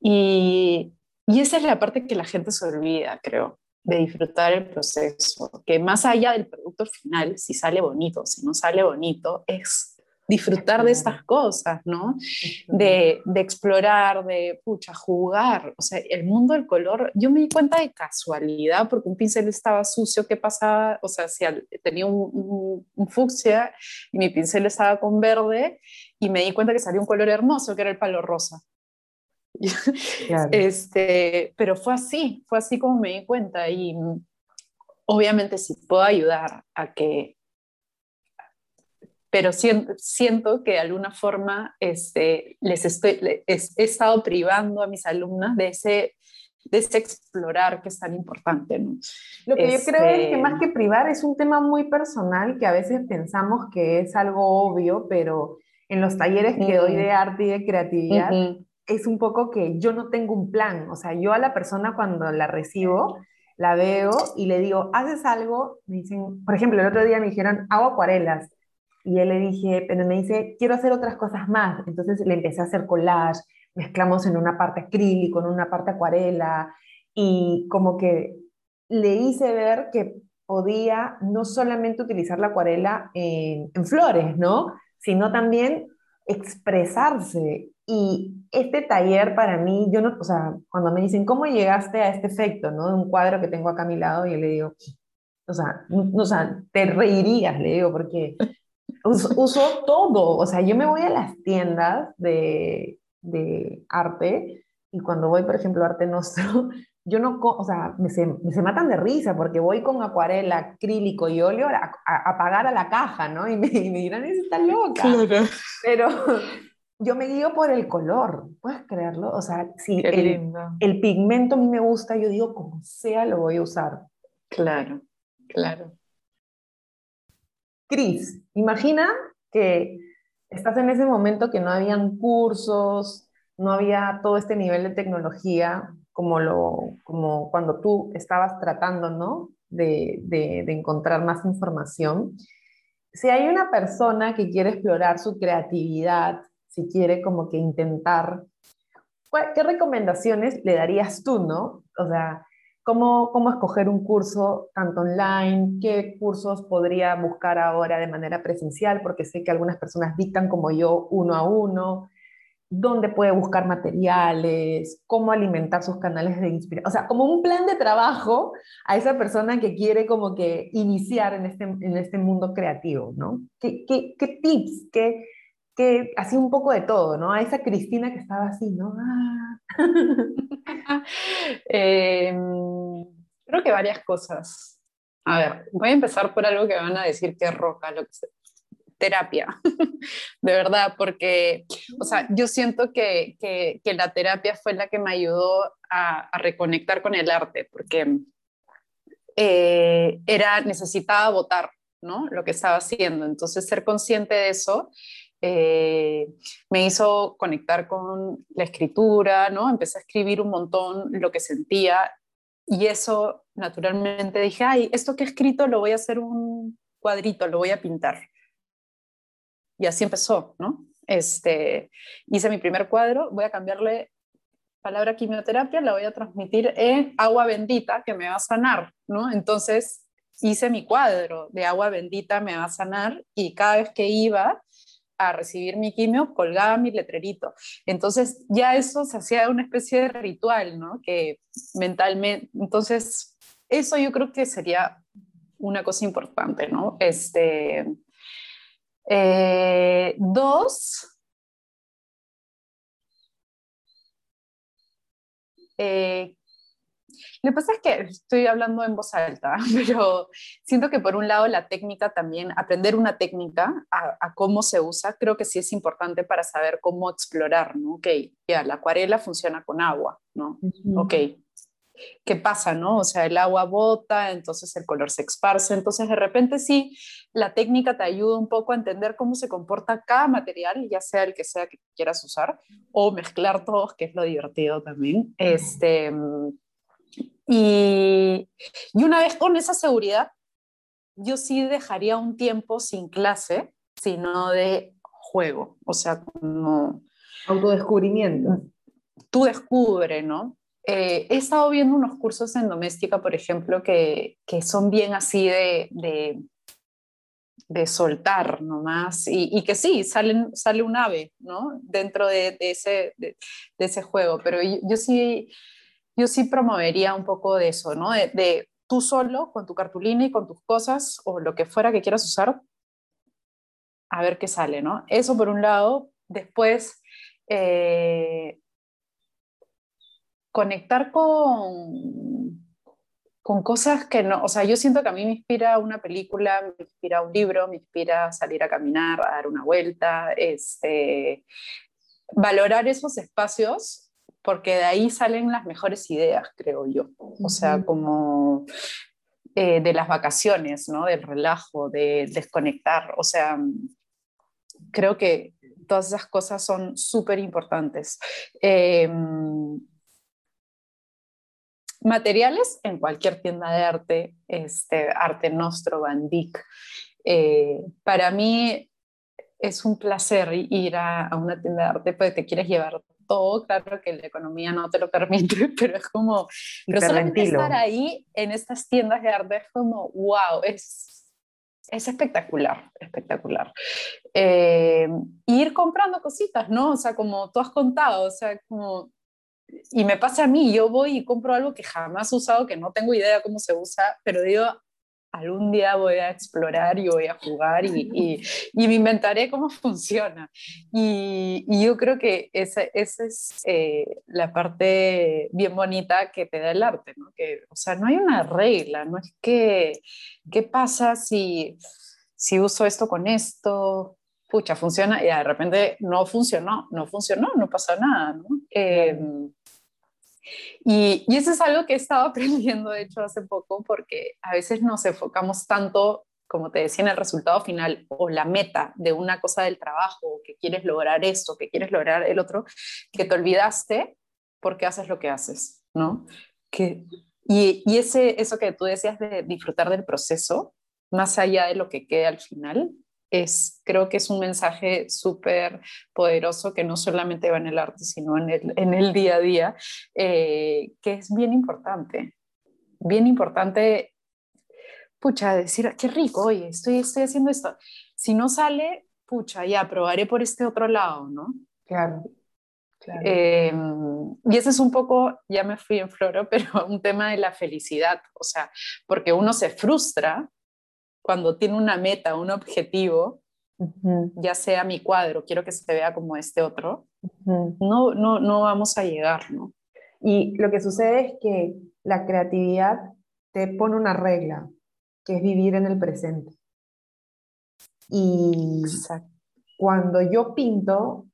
[SPEAKER 1] Y, y esa es la parte que la gente se olvida, creo, de disfrutar el proceso, que más allá del producto final, si sale bonito, si no sale bonito, es disfrutar de estas cosas, ¿no? De, de, explorar, de, pucha, jugar. O sea, el mundo del color, yo me di cuenta de casualidad porque un pincel estaba sucio, ¿qué pasaba? O sea, si tenía un, un, fucsia y mi pincel estaba con verde y me di cuenta que salió un color hermoso, que era el palo rosa. Este, pero fue así, fue así como me di cuenta y obviamente si puedo ayudar a que pero siento, que de alguna forma este, les estoy, he estado privando a mis alumnas de ese, de ese explorar que es tan importante. ¿no?
[SPEAKER 2] Lo que yo creo es que más este que privar es un tema muy personal que a veces pensamos que es algo obvio, pero en los talleres que doy de arte y de creatividad es un poco que yo no tengo un plan, o sea, yo a la persona cuando la recibo, la veo y le digo, ¿haces algo? Me dicen, por ejemplo, el otro día me dijeron, hago acuarelas. Y él le dije, pero me dice, quiero hacer otras cosas más. Entonces le empecé a hacer collage, mezclamos en una parte acrílico, en una parte acuarela, y como que le hice ver que podía no solamente utilizar la acuarela en, en flores, ¿no? Sino también expresarse. Y este taller para mí, yo no, o sea, cuando me dicen, ¿cómo llegaste a este efecto, ¿no? De un cuadro que tengo acá a mi lado, yo le digo, o sea, no, o sea, te reirías, le digo, porque uso, todo, o sea, yo me voy a las tiendas de, de arte y cuando voy, por ejemplo, a Arte Nostro, yo no, o sea, me se, me se, matan de risa porque voy con acuarela, acrílico y óleo a, a, pagar a la caja, ¿no? Y me, y me dirán, está loca. Pero yo me guío por el color, ¿puedes creerlo? O sea, si el, el, pigmento a mí me gusta, yo digo, como sea, lo voy a usar.
[SPEAKER 1] Claro, claro.
[SPEAKER 2] Cris, imagina que estás en ese momento que no habían cursos, no había todo este nivel de tecnología como, lo, como cuando tú estabas tratando, ¿no? De, de, de encontrar más información. Si hay una persona que quiere explorar su creatividad, si quiere como que intentar, ¿qué recomendaciones le darías tú, no? O sea, ¿Cómo, ¿Cómo escoger un curso tanto online? ¿Qué cursos podría buscar ahora de manera presencial? Porque sé que algunas personas dictan como yo uno a uno. ¿Dónde puede buscar materiales? ¿Cómo alimentar sus canales de inspiración? O sea, como un plan de trabajo a esa persona que quiere como que iniciar en este, en este mundo creativo, ¿no? ¿Qué, qué, qué tips? ¿Qué, que hacía un poco de todo, ¿no? A esa Cristina que estaba así, ¿no? Ah.
[SPEAKER 1] Em, creo que varias cosas. A ver, voy a empezar por algo que van a decir que es roca, lo que terapia, de verdad, porque, o sea, yo siento que, que, que, la terapia fue la que me ayudó a, a reconectar con el arte, porque eh, era, necesitaba votar, ¿no? Lo que estaba haciendo, entonces ser consciente de eso eh, me hizo conectar con la escritura, ¿no? Empecé a escribir un montón lo que sentía y eso naturalmente dije, ay, esto que he escrito lo voy a hacer un cuadrito, lo voy a pintar. Y así empezó, ¿no? Este, hice mi primer cuadro, voy a cambiarle palabra quimioterapia, la voy a transmitir en agua bendita que me va a sanar, ¿no? Entonces hice mi cuadro de agua bendita me va a sanar y cada vez que iba a recibir mi quimio, colgaba mi letrerito. Entonces ya eso se hacía una especie de ritual, ¿no? Que mentalmente, entonces eso yo creo que sería una cosa importante, ¿no? Este, eh, dos, eh, lo que pasa es que estoy hablando en voz alta, pero siento que por un lado la técnica también, aprender una técnica a, cómo se usa, creo que sí es importante para saber cómo explorar, ¿no? Ok, ya, la acuarela funciona con agua, ¿no? Ok, ¿qué pasa, no? O sea, el agua bota, entonces el color se esparce, entonces de repente sí, la técnica te ayuda un poco a entender cómo se comporta cada material, ya sea el que sea que quieras usar, o mezclar todos, que es lo divertido también. Este y, y una vez con esa seguridad, yo sí dejaría un tiempo sin clase, sino de juego, o sea, como...
[SPEAKER 2] Autodescubrimiento.
[SPEAKER 1] Tú descubre, ¿no? Eh, he estado viendo unos cursos en doméstica, por ejemplo, que, que son bien así de, de, de soltar nomás, y, y, que sí, salen, sale un ave, ¿no? Dentro de, de ese, de, ese juego, pero yo, yo sí yo sí promovería un poco de eso, ¿no? De, tú solo, con tu cartulina y con tus cosas o lo que fuera que quieras usar, a ver qué sale, ¿no? Eso por un lado. Después, eh, conectar con, con cosas que no, o sea, yo siento que a mí me inspira una película, me inspira un libro, me inspira salir a caminar, a dar una vuelta, este, valorar esos espacios porque de ahí salen las mejores ideas, creo yo. O sea, como eh, de las vacaciones, ¿no? Del relajo, de desconectar. O sea, creo que todas esas cosas son súper importantes. Em, materiales en cualquier tienda de arte, este, Arte Nostro, Van Dyck. Eh, para mí es un placer ir a, una tienda de arte porque te quieres llevar todo, claro que la economía no te lo permite, pero es como, pero solamente estar ahí en estas tiendas de arte es como, wow, es, es espectacular, espectacular. Eh, ir comprando cositas, ¿no? O sea, como tú has contado, o sea, como y me pasa a mí, yo voy y compro algo que jamás he usado, que no tengo idea cómo se usa, pero digo, algún día voy a explorar y voy a jugar y, y, y me inventaré cómo funciona. Y, y yo creo que esa, esa es eh, la parte bien bonita que te da el arte, ¿no? Que, o sea, no hay una regla, no es que, ¿qué pasa si, si uso esto con esto? Pucha, funciona y de repente no funcionó, no funcionó, no pasa nada, ¿no? Eh, y, y, eso es algo que he estado aprendiendo, de hecho, hace poco, porque a veces nos enfocamos tanto, como te decía, en el resultado final o la meta de una cosa del trabajo, que quieres lograr esto, que quieres lograr el otro, que te olvidaste porque haces lo que haces, ¿no? Que, y, y ese, eso que tú decías de disfrutar del proceso, más allá de lo que quede al final, es, creo que es un mensaje súper poderoso que no solamente va en el arte, sino en el, en el día a día, eh, que es bien importante. Bien importante, pucha, decir, qué rico, oye, estoy, estoy haciendo esto. Si no sale, pucha, ya probaré por este otro lado, ¿no?
[SPEAKER 2] Claro. claro.
[SPEAKER 1] Eh, y ese es un poco, ya me fui en floro, pero un tema de la felicidad, o sea, porque uno se frustra cuando tiene una meta, un objetivo, ya sea mi cuadro, quiero que se vea como este otro, no, no, no vamos a llegar, ¿no?
[SPEAKER 2] Y lo que sucede es que la creatividad te pone una regla, que es vivir en el presente. Y cuando yo pinto,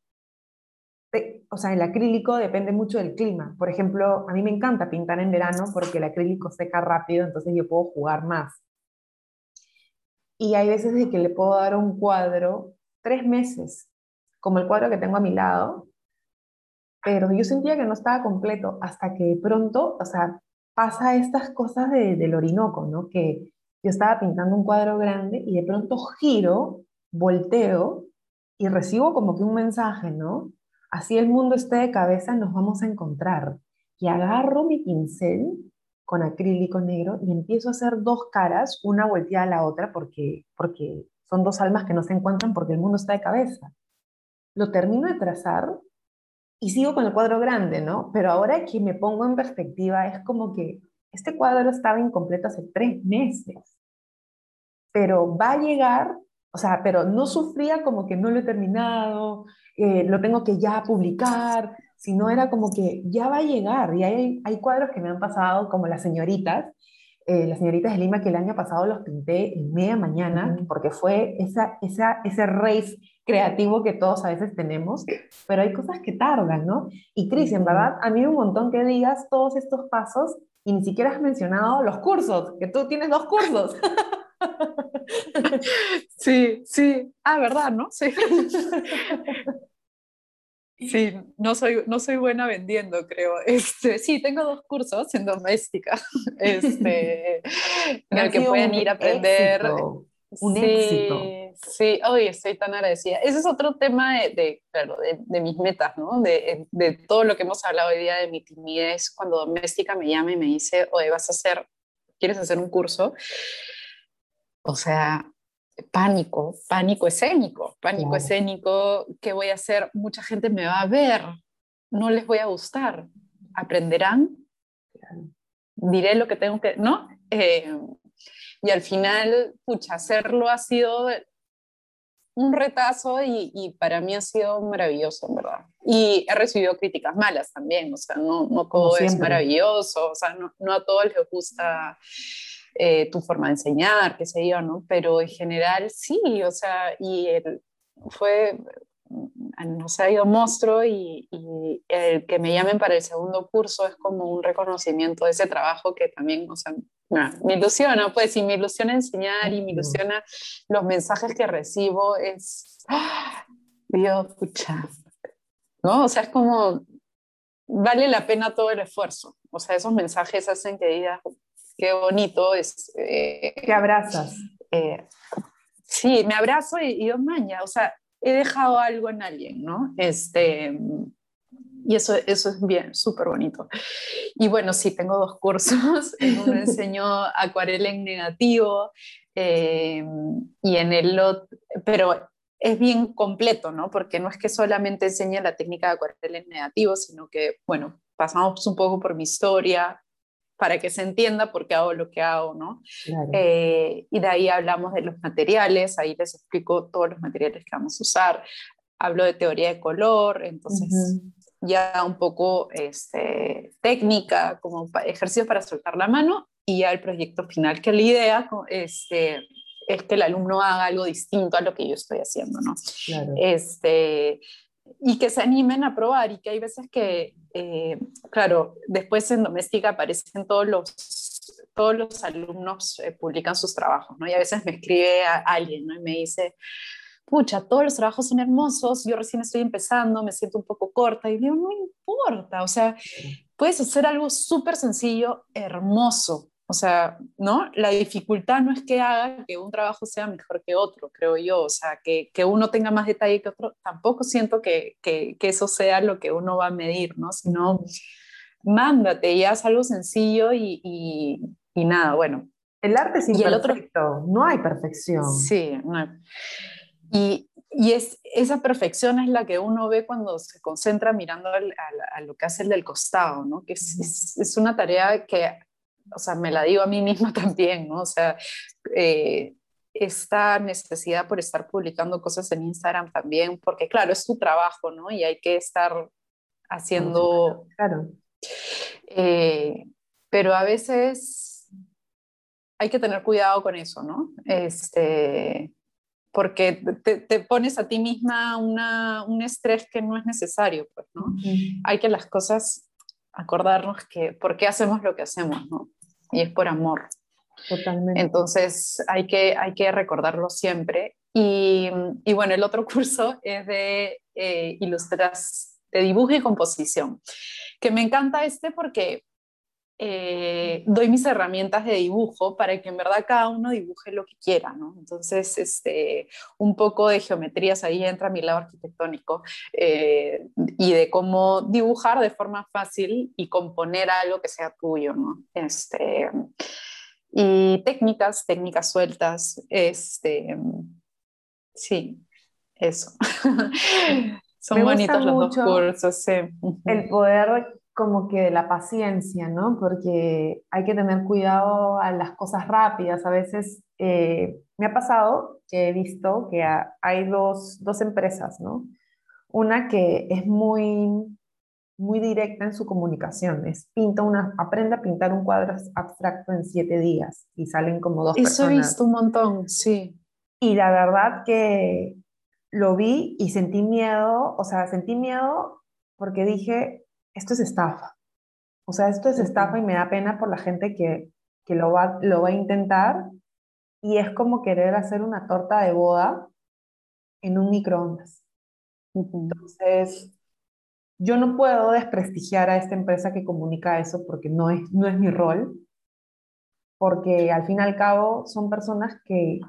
[SPEAKER 2] o sea, el acrílico depende mucho del clima. Por ejemplo, a mí me encanta pintar en verano porque el acrílico seca rápido, entonces yo puedo jugar más. Y hay veces de que le puedo dar un cuadro tres meses, como el cuadro que tengo a mi lado, pero yo sentía que no estaba completo hasta que de pronto, o sea, pasa estas cosas de, del Orinoco, ¿no? Que yo estaba pintando un cuadro grande y de pronto giro, volteo y recibo como que un mensaje, ¿no? Así el mundo esté de cabeza, nos vamos a encontrar. Y agarro mi pincel con acrílico negro y empiezo a hacer dos caras, una volteada a la otra, porque, porque son dos almas que no se encuentran porque el mundo está de cabeza. Lo termino de trazar y sigo con el cuadro grande, ¿no? Pero ahora que me pongo en perspectiva, es como que este cuadro estaba incompleto hace tres meses, pero va a llegar, o sea, pero no sufría como que no lo he terminado, eh, lo tengo que ya publicar, sino era como que ya va a llegar. Y hay, hay cuadros que me han pasado, como las señoritas, eh, las señoritas de Lima, que el año pasado los pinté en media mañana, porque fue esa, esa, ese race creativo que todos a veces tenemos, pero hay cosas que tardan, ¿no? Y Cris, en verdad, a mí un montón que digas todos estos pasos y ni siquiera has mencionado los cursos, que tú tienes dos cursos.
[SPEAKER 1] Sí, sí. Ah, ¿verdad? ¿No? Sí. Sí, no soy, no soy buena vendiendo, creo. Este, sí, tengo dos cursos en doméstica, este, en el que pueden ir a aprender.
[SPEAKER 2] un éxito.
[SPEAKER 1] Sí, hoy estoy tan agradecida. Ese es otro tema de, de claro, de, de, mis metas, ¿no? De, de, todo lo que hemos hablado hoy día de mi timidez. Cuando doméstica me llama y me dice, oye, vas a hacer, ¿quieres hacer un curso? O sea, pánico, pánico escénico, pánico escénico, ¿qué voy a hacer? Mucha gente me va a ver, no les voy a gustar, aprenderán, diré lo que tengo que, ¿no? Eh, y al final, pucha, hacerlo ha sido un retazo y, y, para mí ha sido maravilloso, en verdad. Y he recibido críticas malas también, o sea, no, no todo es maravilloso, o sea, no, no a todos les gusta eh, tu forma de enseñar, qué sé yo, ¿no? Pero en general sí, o sea, y fue, no se ha ido monstruo y, el que me llamen para el segundo curso es como un reconocimiento de ese trabajo que también, o sea, me ilusiona, pues, y me ilusiona enseñar y me ilusiona los mensajes que recibo, es, Dios, escucha, ¿no? O sea, es como, vale la pena todo el esfuerzo, o sea, esos mensajes hacen que digas, qué bonito es.
[SPEAKER 2] Eh, abrazas.
[SPEAKER 1] Eh, sí, me abrazo y, y maña, o sea, he dejado algo en alguien, ¿no? Este, y eso, eso es bien, súper bonito. Y bueno, sí, tengo dos cursos. En uno enseño acuarela en negativo eh, y en el otro, pero es bien completo, ¿no? Porque no es que solamente enseñe la técnica de acuarela en negativo, sino que, bueno, pasamos un poco por mi historia, para que se entienda por qué hago lo que hago, ¿no? Eh, y de ahí hablamos de los materiales, ahí les explico todos los materiales que vamos a usar, hablo de teoría de color, entonces ya un poco este, técnica, como ejercicios para soltar la mano, y ya el proyecto final, que la idea este, es que el alumno haga algo distinto a lo que yo estoy haciendo, ¿no? Este, y que se animen a probar y que hay veces que, eh, claro, después en doméstica aparecen todos los, todos los alumnos, eh, publican sus trabajos, ¿no? Y a veces me escribe alguien, ¿no? Y me dice, pucha, todos los trabajos son hermosos, yo recién estoy empezando, me siento un poco corta, y digo, no importa, o sea, puedes hacer algo súper sencillo, hermoso, o sea, ¿no? La dificultad no es que haga que un trabajo sea mejor que otro, creo yo. O sea, que, que uno tenga más detalle que otro, tampoco siento que, que, que, eso sea lo que uno va a medir, ¿no? Sino, mándate y haz algo sencillo y, y, nada, bueno.
[SPEAKER 2] El arte es imperfecto, no hay perfección.
[SPEAKER 1] Sí, no. Y, y es, esa perfección es la que uno ve cuando se concentra mirando a, lo que hace el del costado, ¿no? Que es, es, es una tarea que o sea, me la digo a mí misma también, ¿no? O sea, eh, esta necesidad por estar publicando cosas en Instagram también, porque claro, es tu trabajo, ¿no? Y hay que estar haciendo...
[SPEAKER 2] Claro.
[SPEAKER 1] Eh, pero a veces hay que tener cuidado con eso, ¿no? Este, porque te, pones a ti misma una, un estrés que no es necesario, pues, ¿no? Hay que las cosas acordarnos que por qué hacemos lo que hacemos, ¿no? Y es por amor.
[SPEAKER 2] Totalmente.
[SPEAKER 1] Entonces hay que, hay que recordarlo siempre. Y, y bueno, el otro curso es de eh, ilustras, de dibujo y composición, que me encanta este porque eh, doy mis herramientas de dibujo para que en verdad cada uno dibuje lo que quiera, ¿no? Entonces, este, un poco de geometrías, ahí entra mi lado arquitectónico, eh, y de cómo dibujar de forma fácil y componer algo que sea tuyo, ¿no? Este, y técnicas, técnicas sueltas, este, sí, eso. Son bonitos los dos cursos, sí.
[SPEAKER 2] El poder como que la paciencia, ¿no? Porque hay que tener cuidado a las cosas rápidas. A veces eh, me ha pasado que he visto que hay dos, dos, empresas, ¿no? Una que es muy, muy directa en su comunicación, es pinta una, aprende a pintar un cuadro abstracto en siete días y salen como dos
[SPEAKER 1] Eso
[SPEAKER 2] he
[SPEAKER 1] visto un montón, sí.
[SPEAKER 2] Y la verdad que lo vi y sentí miedo, o sea, sentí miedo porque dije, esto es estafa. O sea, esto es estafa y me da pena por la gente que, que lo, va, lo va a intentar y es como querer hacer una torta de boda en un microondas. Entonces, yo no puedo desprestigiar a esta empresa que comunica eso porque no es, no es mi rol, porque al fin y al cabo son personas que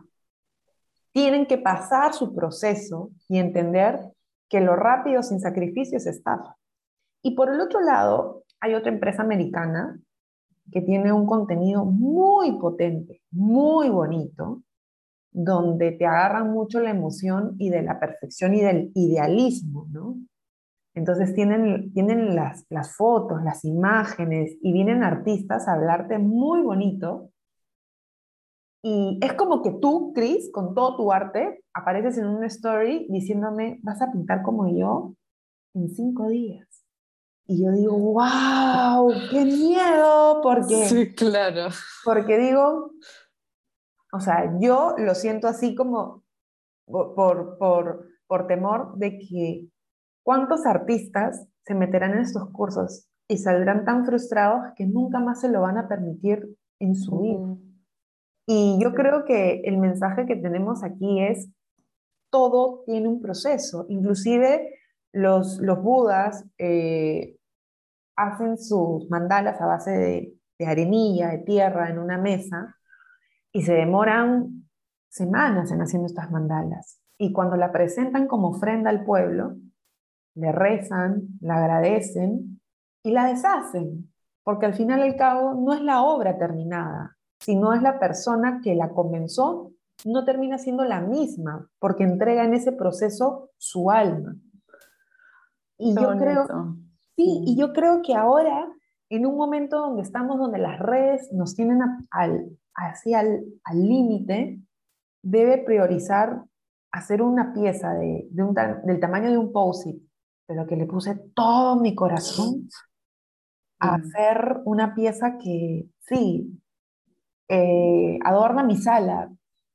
[SPEAKER 2] tienen que pasar su proceso y entender que lo rápido sin sacrificio es estafa. Y por el otro lado, hay otra empresa americana que tiene un contenido muy potente, muy bonito, donde te agarran mucho la emoción y de la perfección y del idealismo, ¿no? Entonces tienen, tienen las, las fotos, las imágenes y vienen artistas a hablarte muy bonito. Y es como que tú, Chris, con todo tu arte, apareces en una story diciéndome, vas a pintar como yo en cinco días. Y yo digo, wow, qué miedo, porque...
[SPEAKER 1] Sí, claro.
[SPEAKER 2] Porque digo, o sea, yo lo siento así como por, por, por temor de que cuántos artistas se meterán en estos cursos y saldrán tan frustrados que nunca más se lo van a permitir en su vida. Y yo creo que el mensaje que tenemos aquí es, todo tiene un proceso, inclusive los, budas eh, hacen sus mandalas a base de, de arenilla, de tierra, en una mesa, y se demoran semanas en haciendo estas mandalas. Y cuando la presentan como ofrenda al pueblo, le rezan, la agradecen y la deshacen, porque al final y al cabo no es la obra terminada, sino es la persona que la comenzó, no termina siendo la misma, porque entrega en ese proceso su alma. Y yo creo, sí, y yo creo que ahora, en un momento donde estamos, donde las redes nos tienen al, así al límite, debe priorizar hacer una pieza de, del tamaño de un post-it, pero que le puse todo mi corazón a hacer una pieza que sí, eh, adorna mi sala,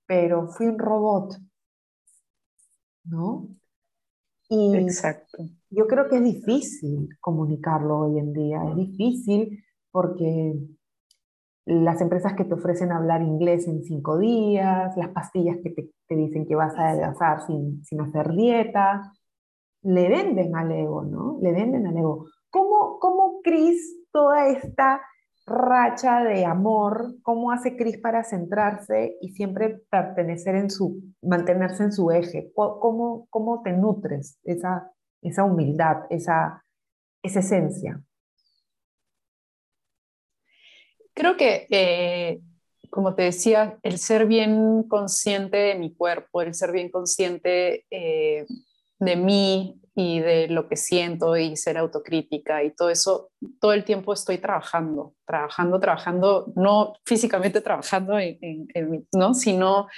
[SPEAKER 2] pero fui un robot, ¿no? Y Exacto. Yo creo que es difícil comunicarlo hoy en día, es difícil porque las empresas que te ofrecen hablar inglés en cinco días, las pastillas que te, dicen que vas a adelgazar sin, sin, hacer dieta, le venden al ego, ¿no? Le venden al ego. ¿Cómo, cómo Cris, toda esta racha de amor, cómo hace Cris para centrarse y siempre pertenecer en su, mantenerse en su eje? ¿Cómo, cómo te nutres esa, esa humildad, esa, esa esencia?
[SPEAKER 1] Creo que, eh, como te decía, el ser bien consciente de mi cuerpo, el ser bien consciente eh, de mí y de lo que siento y ser autocrítica y todo eso, todo el tiempo estoy trabajando, trabajando, trabajando, no físicamente trabajando, en, ¿no? sino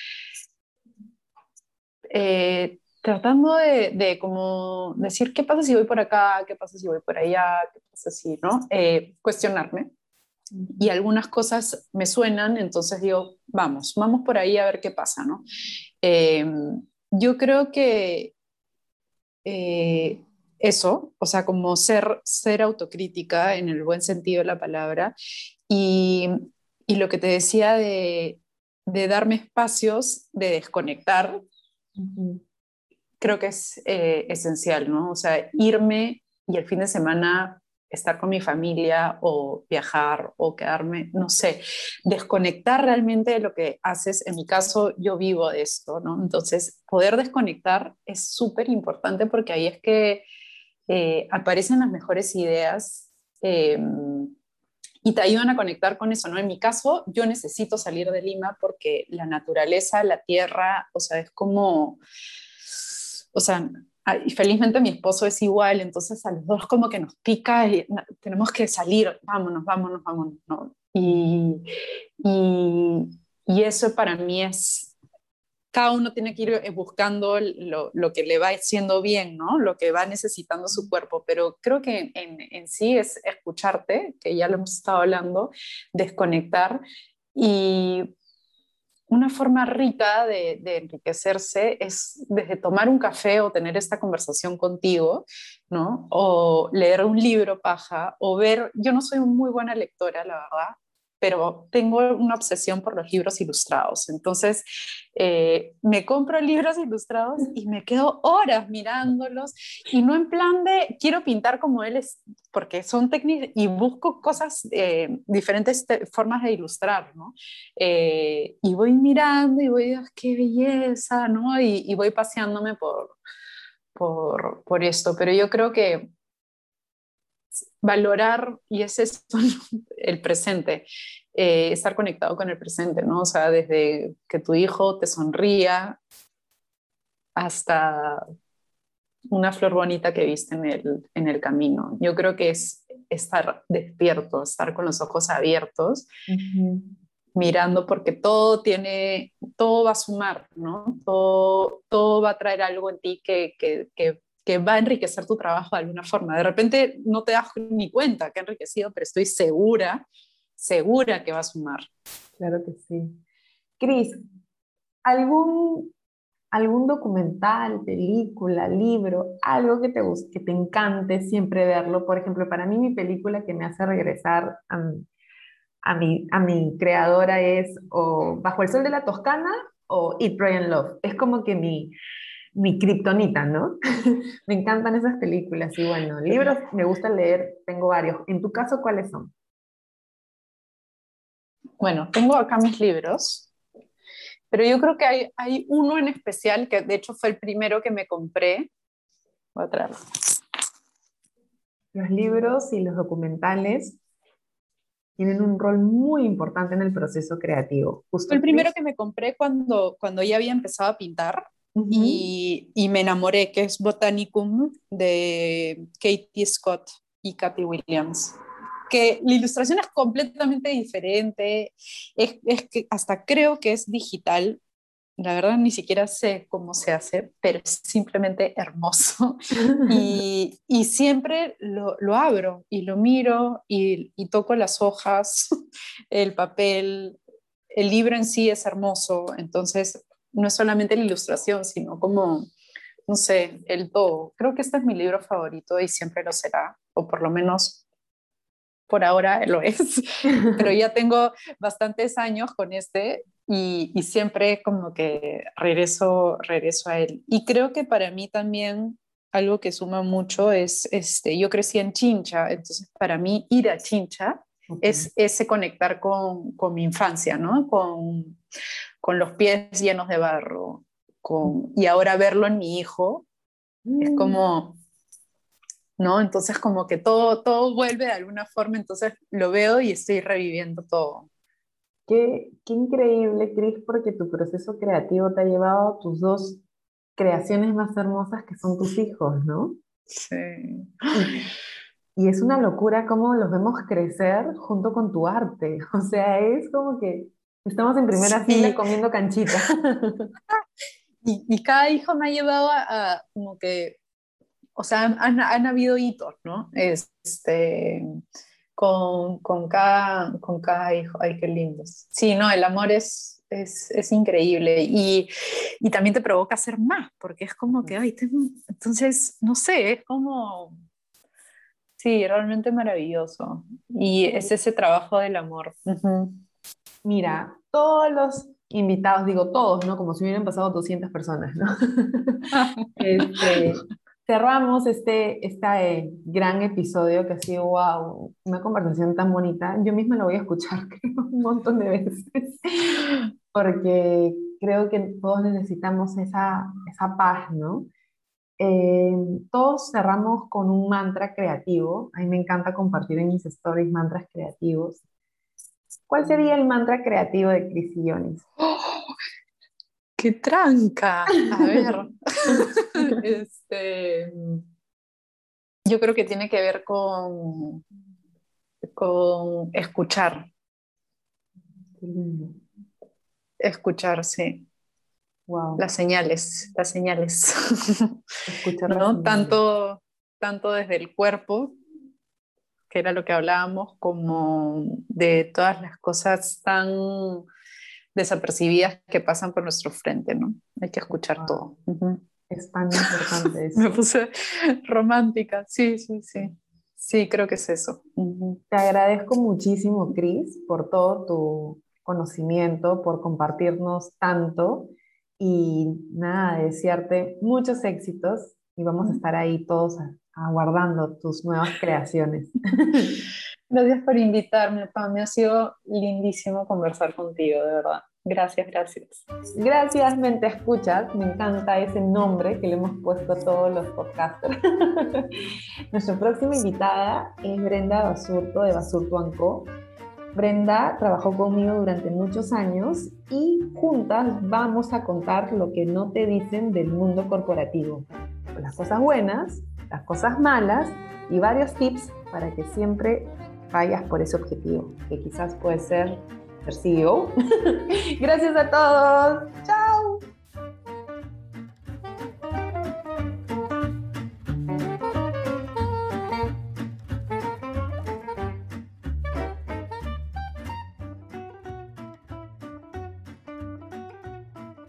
[SPEAKER 1] eh, tratando de, de, como decir, ¿qué pasa si voy por acá? ¿Qué pasa si voy por allá? ¿Qué pasa si, no? cuestionarme y algunas cosas me suenan, entonces digo, vamos, vamos por ahí a ver qué pasa, ¿no? Em, yo creo que eh, eso, o sea, como ser, ser autocrítica en el buen sentido de la palabra y, y lo que te decía de, de, darme espacios de desconectar, creo que es eh, esencial, ¿no? O sea, irme y el fin de semana estar con mi familia o viajar o quedarme, no sé, desconectar realmente de lo que haces. En mi caso, yo vivo de esto, ¿no? Entonces, poder desconectar es súper importante porque ahí es que eh, aparecen las mejores ideas em, y te ayudan a conectar con eso, ¿no? En mi caso, yo necesito salir de Lima porque la naturaleza, la tierra, o sea, es como, o sea, Ah, y felizmente mi esposo es igual, entonces a los dos como que nos pica y tenemos que salir, vámonos, vámonos, vámonos, ¿no? Y, y, y, eso para mí es, cada uno tiene que ir eh, buscando lo, lo, que le va haciendo bien, ¿no? Lo que va necesitando su cuerpo, pero creo que en, en sí es escucharte, que ya lo hemos estado hablando, desconectar y una forma rica de, enriquecerse es desde tomar un café o tener esta conversación contigo, ¿no? O leer un libro paja, o ver, yo no soy muy buena lectora, la verdad, pero tengo una obsesión por los libros ilustrados. Entonces, eh, me compro libros ilustrados y me quedo horas mirándolos y no en plan de quiero pintar como él es, porque son técnicas y busco cosas, eh, diferentes formas de ilustrar, ¿no? Eh, y voy mirando y voy, ah, qué belleza, ¿no? Y, y voy paseándome por, por, por esto, pero yo creo que valorar, y es esto, el presente, eh, estar conectado con el presente, ¿no? O sea, desde que tu hijo te sonría hasta una flor bonita que viste en el, en el camino. Yo creo que es estar despierto, estar con los ojos abiertos, mirando, porque todo tiene, todo va a sumar, ¿no? Todo, todo va a traer algo en ti que, que, que que va a enriquecer tu trabajo de alguna forma. De repente no te das ni cuenta que ha enriquecido, pero estoy segura, segura que va a sumar.
[SPEAKER 2] Claro que sí. Cris, ¿algún, algún documental, película, libro, algo que te que te encante siempre verlo. Por ejemplo, para mí mi película que me hace regresar a, mi, a mi creadora es o Bajo el Sol de la Toscana o Eat, Pray Love. Es como que mi, mi kriptonita, ¿no? me encantan esas películas y bueno, libros me gusta leer, tengo varios. En tu caso, ¿cuáles son?
[SPEAKER 1] Bueno, tengo acá mis libros. Pero yo creo que hay, hay uno en especial que de hecho fue el primero que me compré. Voy a traerlo.
[SPEAKER 2] Los libros y los documentales tienen un rol muy importante en el proceso creativo.
[SPEAKER 1] fue el primero que me compré cuando, cuando ya había empezado a pintar y, y, me enamoré, que es Botanicum de Katie Scott y Kathy Williams. Que la ilustración es completamente diferente, es, es, que hasta creo que es digital, la verdad ni siquiera sé cómo se hace, pero es simplemente hermoso. y, y, siempre lo, lo, abro y lo miro y, y toco las hojas, el papel, el libro en sí es hermoso, entonces no es solamente la ilustración, sino como, no sé, el todo. Creo que este es mi libro favorito y siempre lo será, o por lo menos por ahora lo es, pero ya tengo bastantes años con este y, y, siempre como que regreso, regreso a él. Y creo que para mí también algo que suma mucho es, este, yo crecí en Chincha, entonces para mí ir a Chincha es ese conectar con, con, mi infancia, ¿no? Con, con los pies llenos de barro, con, y ahora verlo en mi hijo, es mm. como ¿no? Entonces como que todo, todo vuelve de alguna forma, entonces lo veo y estoy reviviendo todo.
[SPEAKER 2] Qué, qué increíble, Cris, porque tu proceso creativo te ha llevado a tus dos creaciones más hermosas que son tus hijos, ¿no?
[SPEAKER 1] Sí.
[SPEAKER 2] Y, es una locura cómo los vemos crecer junto con tu arte. O sea, es como que estamos en primera fila comiendo canchita.
[SPEAKER 1] Y, y, cada hijo me ha llevado a como que o sea, han, han, habido hitos, ¿no? Este, con, con, cada, con cada hijo, ay, qué lindos. Sí, no, el amor es, es, es increíble y, y, también te provoca hacer más, porque es como que, ay, tengo... entonces, no sé, es como, sí, realmente maravilloso. Y es ese trabajo del amor.
[SPEAKER 2] Mira, todos los invitados, digo todos, ¿no? Como si hubieran pasado 200 personas, ¿no? este, cerramos este, este gran episodio que ha sido, wow, una conversación tan bonita. Yo misma lo voy a escuchar un montón de veces, porque creo que todos necesitamos esa, esa paz, ¿no? Eh, todos cerramos con un mantra creativo. A mí me encanta compartir en mis stories mantras creativos. ¿Cuál sería el mantra creativo de Cris
[SPEAKER 1] ¡Oh! ¡Qué tranca! A ver. este, yo creo que tiene que ver con, con escuchar. Escuchar, sí. Wow. Las señales, las señales. Escuchar ¿no? Tanto, tanto desde el cuerpo, que era lo que hablábamos, como de todas las cosas tan desapercibidas que pasan por nuestro frente, ¿no? Hay que escuchar todo.
[SPEAKER 2] Es tan importante
[SPEAKER 1] eso. Me puse romántica, sí, sí, sí. Sí, creo que es eso.
[SPEAKER 2] Te agradezco muchísimo, Cris, por todo tu conocimiento, por compartirnos tanto y nada, desearte muchos éxitos y vamos a estar ahí todos aguardando tus nuevas creaciones.
[SPEAKER 1] Gracias por invitarme, Pam. Me ha sido lindísimo conversar contigo, de verdad. Gracias, gracias.
[SPEAKER 2] Gracias, Mente Escuchas. Me encanta ese nombre que le hemos puesto a todos los podcasters. Nuestra próxima invitada es Brenda Basurto de Basurto Anco. Brenda trabajó conmigo durante muchos años y juntas vamos a contar lo que no te dicen del mundo corporativo. Las cosas buenas, las cosas malas y varios tips para que siempre vayas por ese objetivo, que quizás puede ser ser CEO. Gracias a todos. Chao.